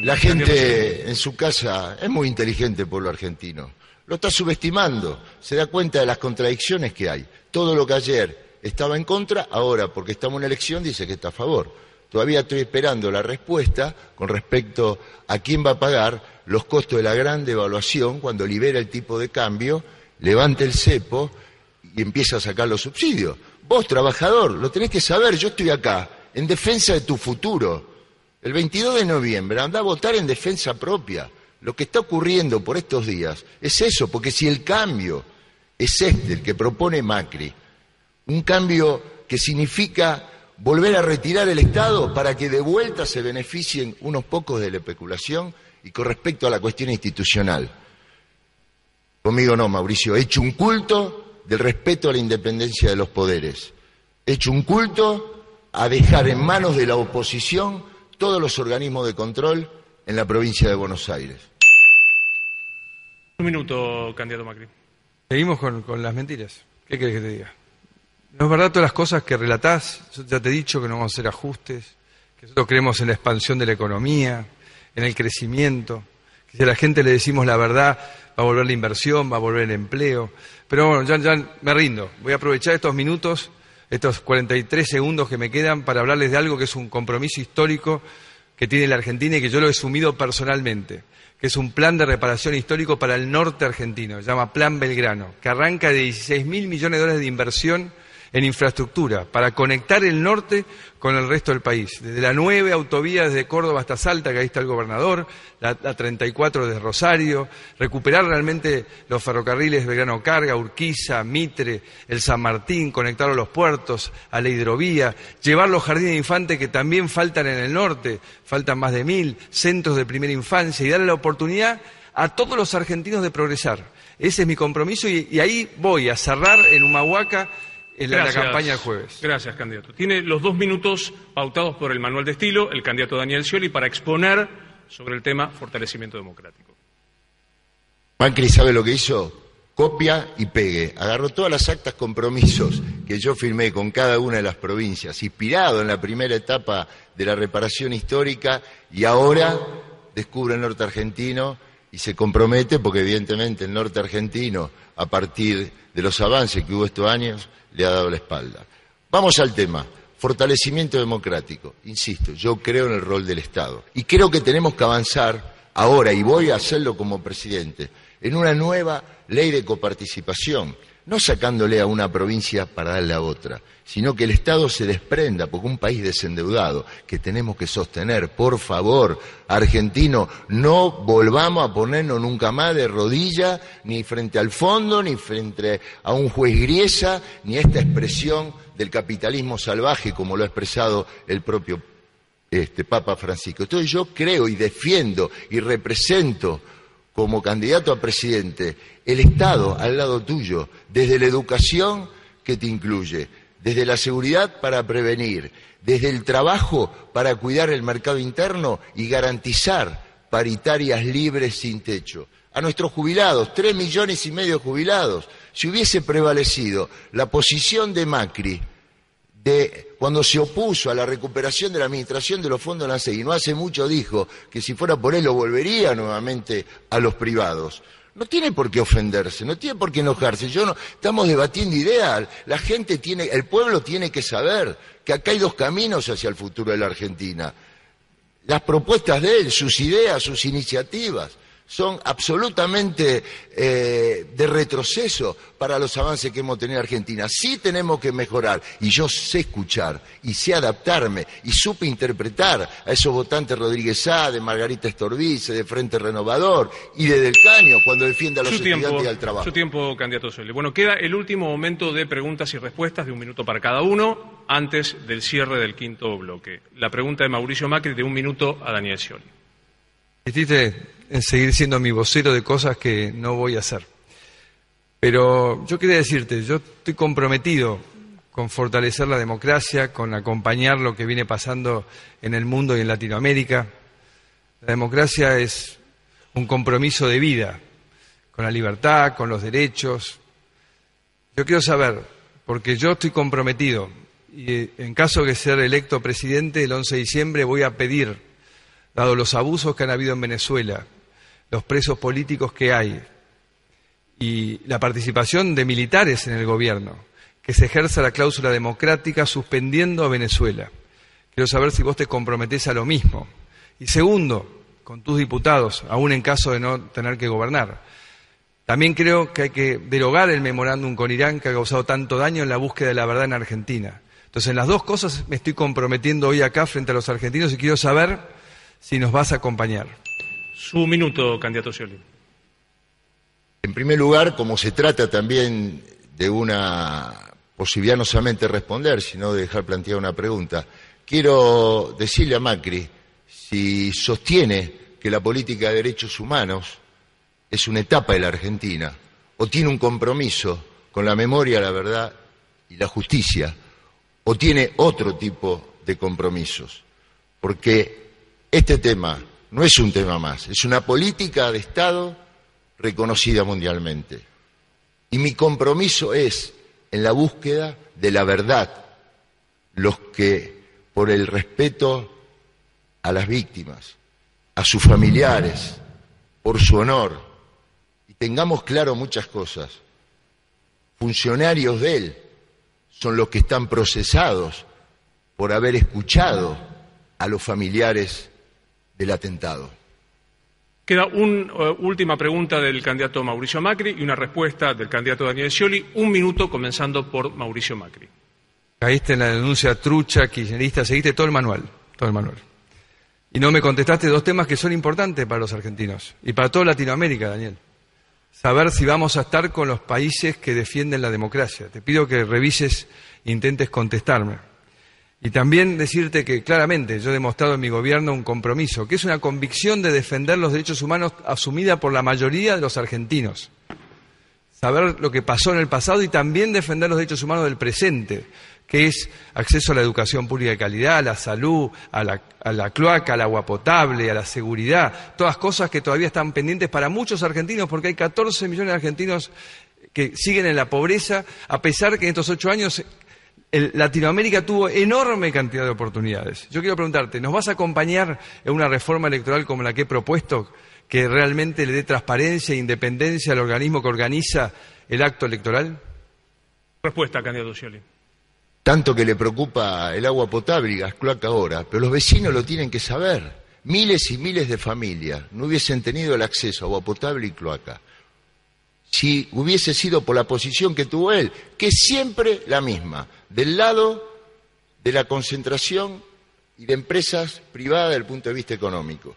La gente en su casa es muy inteligente, pueblo argentino. Lo está subestimando, se da cuenta de las contradicciones que hay. Todo lo que ayer estaba en contra, ahora, porque estamos en elección, dice que está a favor. Todavía estoy esperando la respuesta con respecto a quién va a pagar los costos de la gran devaluación cuando libera el tipo de cambio, levante el cepo y empieza a sacar los subsidios. Vos, trabajador, lo tenés que saber, yo estoy acá, en defensa de tu futuro. El 22 de noviembre anda a votar en defensa propia. Lo que está ocurriendo por estos días es eso, porque si el cambio es este, el que propone Macri, un cambio que significa volver a retirar el Estado para que de vuelta se beneficien unos pocos de la especulación y con respecto a la cuestión institucional. Conmigo no, Mauricio. He hecho un culto del respeto a la independencia de los poderes. He hecho un culto a dejar en manos de la oposición todos los organismos de control en la provincia de Buenos Aires. Un minuto, candidato Macri. Seguimos con, con las mentiras. ¿Qué querés que te diga? No es verdad todas las cosas que relatás. Yo ya te he dicho que no vamos a hacer ajustes, que nosotros creemos en la expansión de la economía, en el crecimiento, que si a la gente le decimos la verdad va a volver la inversión, va a volver el empleo. Pero bueno, ya, ya me rindo. Voy a aprovechar estos minutos, estos 43 segundos que me quedan para hablarles de algo que es un compromiso histórico que tiene la Argentina y que yo lo he asumido personalmente, que es un plan de reparación histórico para el norte argentino, se llama Plan Belgrano, que arranca de 16 mil millones de dólares de inversión en infraestructura para conectar el norte con el resto del país. Desde la nueve autovía desde Córdoba hasta Salta, que ahí está el gobernador, la, la 34 desde Rosario, recuperar realmente los ferrocarriles Belgrano Carga, Urquiza, Mitre, el San Martín, conectarlo a los puertos, a la hidrovía, llevar los jardines de infante que también faltan en el norte, faltan más de mil, centros de primera infancia y darle la oportunidad a todos los argentinos de progresar. Ese es mi compromiso y, y ahí voy a cerrar en Humahuaca en la, la campaña el jueves. Gracias, candidato. Tiene los dos minutos pautados por el manual de estilo, el candidato Daniel Scioli, para exponer sobre el tema fortalecimiento democrático. Macri sabe lo que hizo, copia y pegue. Agarró todas las actas compromisos que yo firmé con cada una de las provincias, inspirado en la primera etapa de la reparación histórica, y ahora descubre el norte argentino y se compromete, porque evidentemente el norte argentino, a partir de los avances que hubo estos años, le ha dado la espalda. Vamos al tema. Fortalecimiento democrático. Insisto, yo creo en el rol del Estado. Y creo que tenemos que avanzar ahora, y voy a hacerlo como presidente, en una nueva ley de coparticipación, no sacándole a una provincia para darle a otra, sino que el Estado se desprenda, porque un país desendeudado que tenemos que sostener, por favor, argentino, no volvamos a ponernos nunca más de rodilla, ni frente al fondo, ni frente a un juez griesa, ni esta expresión del capitalismo salvaje, como lo ha expresado el propio este, Papa Francisco. Entonces yo creo y defiendo y represento como candidato a presidente el Estado al lado tuyo, desde la educación que te incluye, desde la seguridad para prevenir, desde el trabajo para cuidar el mercado interno y garantizar paritarias libres sin techo. A nuestros jubilados, tres millones y medio de jubilados, si hubiese prevalecido la posición de Macri, de cuando se opuso a la recuperación de la administración de los fondos de la no hace mucho dijo que si fuera por él lo volvería nuevamente a los privados. No tiene por qué ofenderse, no tiene por qué enojarse. Yo no, estamos debatiendo ideas. La gente tiene, el pueblo tiene que saber que acá hay dos caminos hacia el futuro de la Argentina. Las propuestas de él, sus ideas, sus iniciativas son absolutamente eh, de retroceso para los avances que hemos tenido en Argentina. Sí tenemos que mejorar, y yo sé escuchar, y sé adaptarme, y supe interpretar a esos votantes Rodríguez Sá, de Margarita Estorbice, de Frente Renovador, y de Del Caño, cuando defiende a los Su estudiantes tiempo, y al trabajo. su tiempo, candidato Scioli. Bueno, queda el último momento de preguntas y respuestas de un minuto para cada uno antes del cierre del quinto bloque. La pregunta de Mauricio Macri de un minuto a Daniel Scioli. Seguir siendo mi vocero de cosas que no voy a hacer. Pero yo quería decirte, yo estoy comprometido con fortalecer la democracia, con acompañar lo que viene pasando en el mundo y en Latinoamérica. La democracia es un compromiso de vida con la libertad, con los derechos. Yo quiero saber, porque yo estoy comprometido y eh, en caso de ser electo presidente el 11 de diciembre voy a pedir, dado los abusos que han habido en Venezuela, los presos políticos que hay y la participación de militares en el gobierno, que se ejerza la cláusula democrática suspendiendo a Venezuela. Quiero saber si vos te comprometés a lo mismo. Y segundo, con tus diputados, aún en caso de no tener que gobernar. También creo que hay que derogar el memorándum con Irán que ha causado tanto daño en la búsqueda de la verdad en Argentina. Entonces, en las dos cosas me estoy comprometiendo hoy acá frente a los argentinos y quiero saber si nos vas a acompañar. Su minuto, candidato Scioli. En primer lugar, como se trata también de una posibilidad no solamente de responder, sino de dejar planteada una pregunta, quiero decirle a Macri si sostiene que la política de derechos humanos es una etapa de la Argentina o tiene un compromiso con la memoria, la verdad y la justicia, o tiene otro tipo de compromisos. Porque este tema no es un tema más, es una política de Estado reconocida mundialmente. Y mi compromiso es en la búsqueda de la verdad, los que por el respeto a las víctimas, a sus familiares, por su honor, y tengamos claro muchas cosas, funcionarios de él son los que están procesados por haber escuchado a los familiares del atentado. Queda una eh, última pregunta del candidato Mauricio Macri y una respuesta del candidato Daniel Scioli. Un minuto comenzando por Mauricio Macri. Caíste en la denuncia trucha, kirchnerista, seguiste todo el manual, todo el manual. Y no me contestaste dos temas que son importantes para los argentinos y para toda Latinoamérica, Daniel. Saber si vamos a estar con los países que defienden la democracia. Te pido que revises e intentes contestarme. Y también decirte que claramente yo he demostrado en mi gobierno un compromiso, que es una convicción de defender los derechos humanos asumida por la mayoría de los argentinos. Saber lo que pasó en el pasado y también defender los derechos humanos del presente, que es acceso a la educación pública de calidad, a la salud, a la, a la, cloaca, al agua potable, a la seguridad, todas cosas que todavía están pendientes para muchos argentinos, porque hay 14 millones de argentinos que siguen en la pobreza, a pesar que en estos ocho años Latinoamérica tuvo enorme cantidad de oportunidades. Yo quiero preguntarte, ¿nos vas a acompañar en una reforma electoral como la que he propuesto, que realmente le dé transparencia e independencia al organismo que organiza el acto electoral? Respuesta, candidato Scioli. Tanto que le preocupa el agua potable y gas cloaca ahora, pero los vecinos lo tienen que saber. Miles y miles de familias no hubiesen tenido el acceso a agua potable y cloaca si hubiese sido por la posición que tuvo él, que es siempre la misma, del lado de la concentración y de empresas privadas desde el punto de vista económico.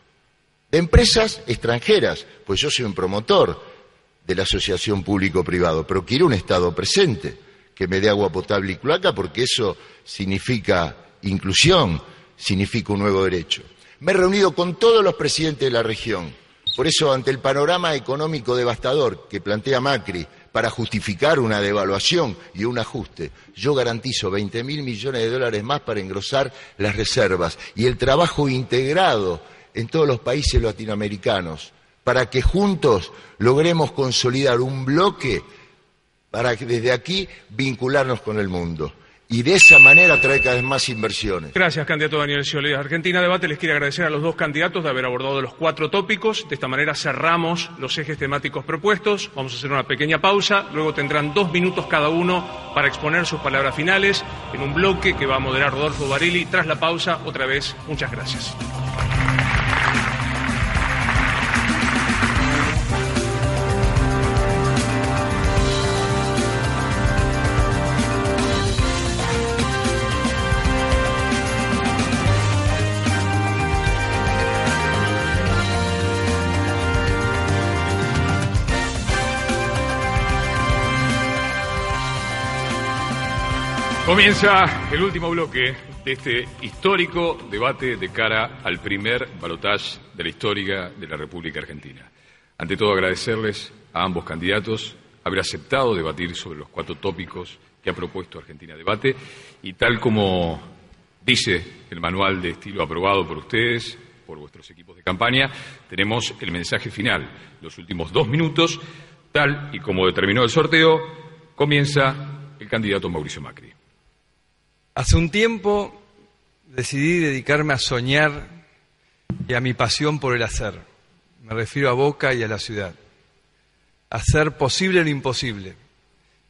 De empresas extranjeras, pues yo soy un promotor de la asociación público-privado, pero quiero un Estado presente que me dé agua potable y cloaca porque eso significa inclusión, significa un nuevo derecho. Me he reunido con todos los presidentes de la región por eso, ante el panorama económico devastador que plantea Macri para justificar una devaluación y un ajuste, yo garantizo 20 mil millones de dólares más para engrosar las reservas y el trabajo integrado en todos los países latinoamericanos para que juntos logremos consolidar un bloque para que desde aquí vincularnos con el mundo y de esa manera trae cada vez más inversiones. Gracias, candidato Daniel Scioli. Argentina Debate les quiere agradecer a los dos candidatos de haber abordado los cuatro tópicos. De esta manera cerramos los ejes temáticos propuestos. Vamos a hacer una pequeña pausa. Luego tendrán dos minutos cada uno para exponer sus palabras finales en un bloque que va a moderar Rodolfo Barili. Tras la pausa, otra vez, muchas gracias. Comienza el último bloque de este histórico debate de cara al primer balotaje de la historia de la República Argentina. Ante todo, agradecerles a ambos candidatos haber aceptado debatir sobre los cuatro tópicos que ha propuesto Argentina Debate y tal como dice el manual de estilo aprobado por ustedes, por vuestros equipos de campaña, tenemos el mensaje final. Los últimos dos minutos, tal y como determinó el sorteo, comienza el candidato Mauricio Macri. Hace un tiempo decidí dedicarme a soñar y a mi pasión por el hacer. Me refiero a Boca y a la ciudad. Hacer posible lo imposible.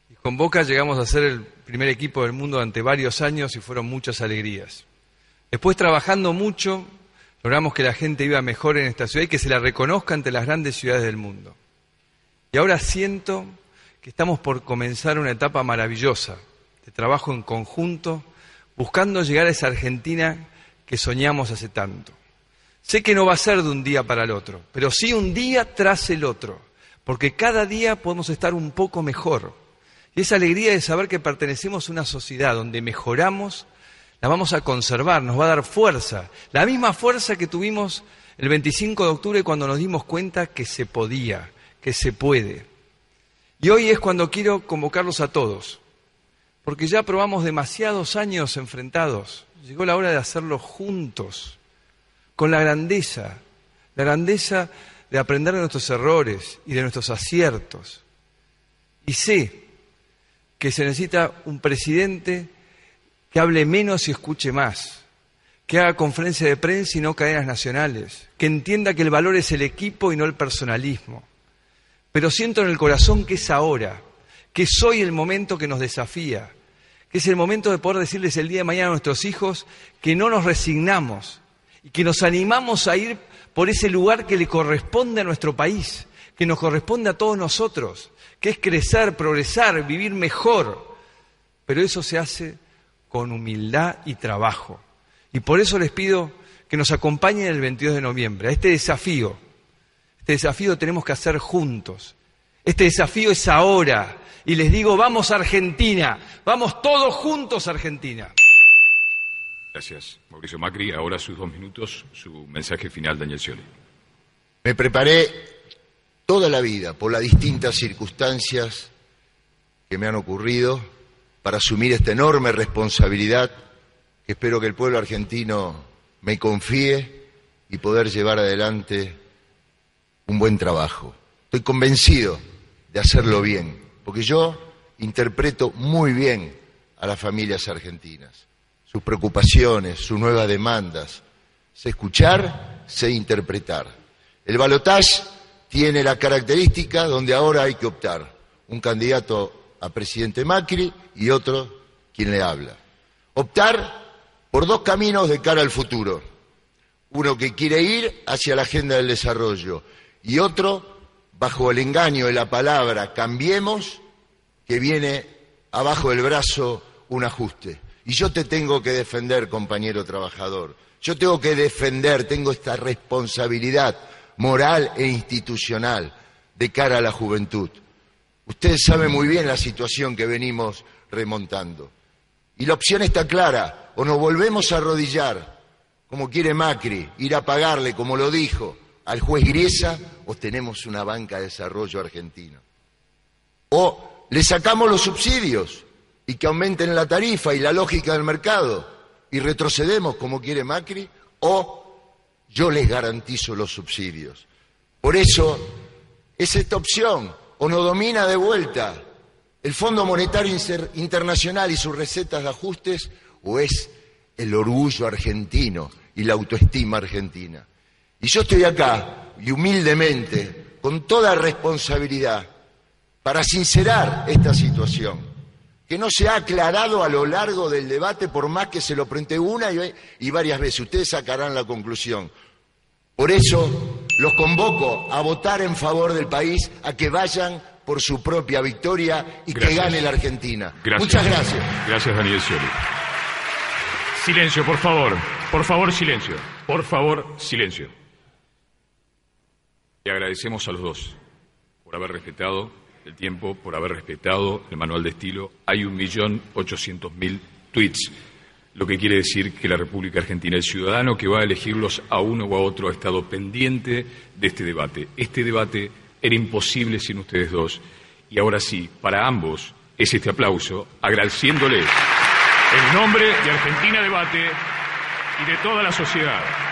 Y con Boca llegamos a ser el primer equipo del mundo durante varios años y fueron muchas alegrías. Después, trabajando mucho, logramos que la gente iba mejor en esta ciudad y que se la reconozca ante las grandes ciudades del mundo. Y ahora siento que estamos por comenzar una etapa maravillosa de trabajo en conjunto buscando llegar a esa Argentina que soñamos hace tanto. Sé que no va a ser de un día para el otro, pero sí un día tras el otro, porque cada día podemos estar un poco mejor. Y esa alegría de saber que pertenecemos a una sociedad donde mejoramos, la vamos a conservar, nos va a dar fuerza, la misma fuerza que tuvimos el 25 de octubre cuando nos dimos cuenta que se podía, que se puede. Y hoy es cuando quiero convocarlos a todos, porque ya probamos demasiados años enfrentados. Llegó la hora de hacerlo juntos, con la grandeza, la grandeza de aprender de nuestros errores y de nuestros aciertos. Y sé que se necesita un presidente que hable menos y escuche más, que haga conferencia de prensa y no cadenas nacionales, que entienda que el valor es el equipo y no el personalismo. Pero siento en el corazón que es ahora, que es hoy el momento que nos desafía, que es el momento de poder decirles el día de mañana a nuestros hijos que no nos resignamos y que nos animamos a ir por ese lugar que le corresponde a nuestro país, que nos corresponde a todos nosotros, que es crecer, progresar, vivir mejor. Pero eso se hace con humildad y trabajo. Y por eso les pido que nos acompañen el 22 de noviembre a este desafío. Este desafío tenemos que hacer juntos. Este desafío es ahora. Y les digo, vamos a Argentina, vamos todos juntos a Argentina. Gracias, Mauricio Macri. Ahora sus dos minutos, su mensaje final, Daniel Scioli. Me preparé toda la vida por las distintas circunstancias que me han ocurrido para asumir esta enorme responsabilidad que espero que el pueblo argentino me confíe y poder llevar adelante un buen trabajo. Estoy convencido de hacerlo bien, porque yo interpreto muy bien a las familias argentinas, sus preocupaciones, sus nuevas demandas. Sé escuchar, sé interpretar. El balotaje tiene la característica donde ahora hay que optar. Un candidato a presidente Macri y otro quien le habla. Optar por dos caminos de cara al futuro. Uno que quiere ir hacia la agenda del desarrollo y otro bajo el engaño de la palabra cambiemos, que viene abajo del brazo un ajuste. Y yo te tengo que defender, compañero trabajador. Yo tengo que defender, tengo esta responsabilidad moral e institucional de cara a la juventud. Ustedes saben muy bien la situación que venimos remontando. Y la opción está clara, o nos volvemos a arrodillar, como quiere Macri, ir a pagarle, como lo dijo, al juez Griesa, o tenemos una banca de desarrollo argentino. O le sacamos los subsidios y que aumenten la tarifa y la lógica del mercado y retrocedemos como quiere Macri, o yo les garantizo los subsidios. Por eso es esta opción, o no domina de vuelta el Fondo Monetario Internacional y sus recetas de ajustes, o es el orgullo argentino y la autoestima argentina. Y yo estoy acá, y humildemente, con toda responsabilidad, para sincerar esta situación, que no se ha aclarado a lo largo del debate, por más que se lo pregunté una y varias veces. Ustedes sacarán la conclusión. Por eso los convoco a votar en favor del país, a que vayan por su propia victoria y que gane la Argentina. Muchas gracias. Gracias, Daniel Scioli. Silencio, por favor. Por favor, silencio. Por favor, silencio. Le agradecemos a los dos por haber respetado el tiempo, por haber respetado el manual de estilo. Hay un millón ochocientos mil tweets, lo que quiere decir que la República Argentina, el ciudadano que va a elegirlos a uno o a otro, ha estado pendiente de este debate. Este debate era imposible sin ustedes dos. Y ahora sí, para ambos es este aplauso, agradeciéndoles en nombre de Argentina Debate y de toda la sociedad.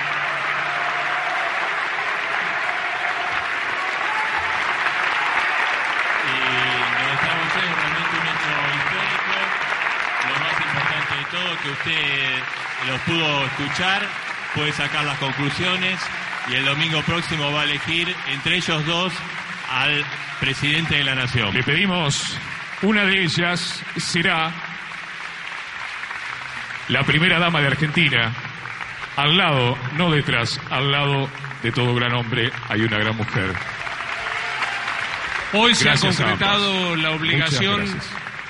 Que usted los pudo escuchar, puede sacar las conclusiones y el domingo próximo va a elegir entre ellos dos al presidente de la Nación. Le pedimos, una de ellas será la primera dama de Argentina, al lado, no detrás, al lado de todo gran hombre hay una gran mujer. Hoy se ha concretado la obligación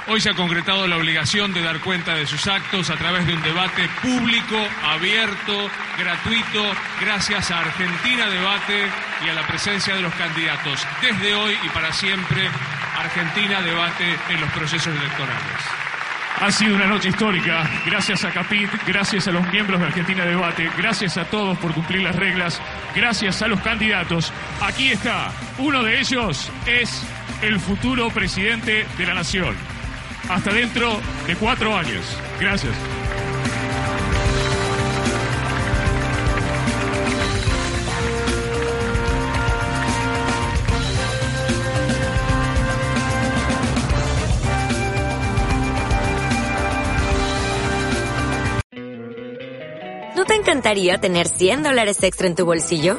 Hoy se ha concretado la obligación de dar cuenta de sus actos a través de un debate público, abierto, gratuito, gracias a Argentina Debate y a la presencia de los candidatos. Desde hoy y para siempre, Argentina Debate en los procesos electorales. Ha sido una noche histórica. Gracias a Capit, gracias a los miembros de Argentina Debate, gracias a todos por cumplir las reglas, gracias a los candidatos. Aquí está. Uno de ellos es el futuro presidente de la Nación. Hasta dentro de cuatro años. Gracias. ¿No te encantaría tener 100 dólares extra en tu bolsillo?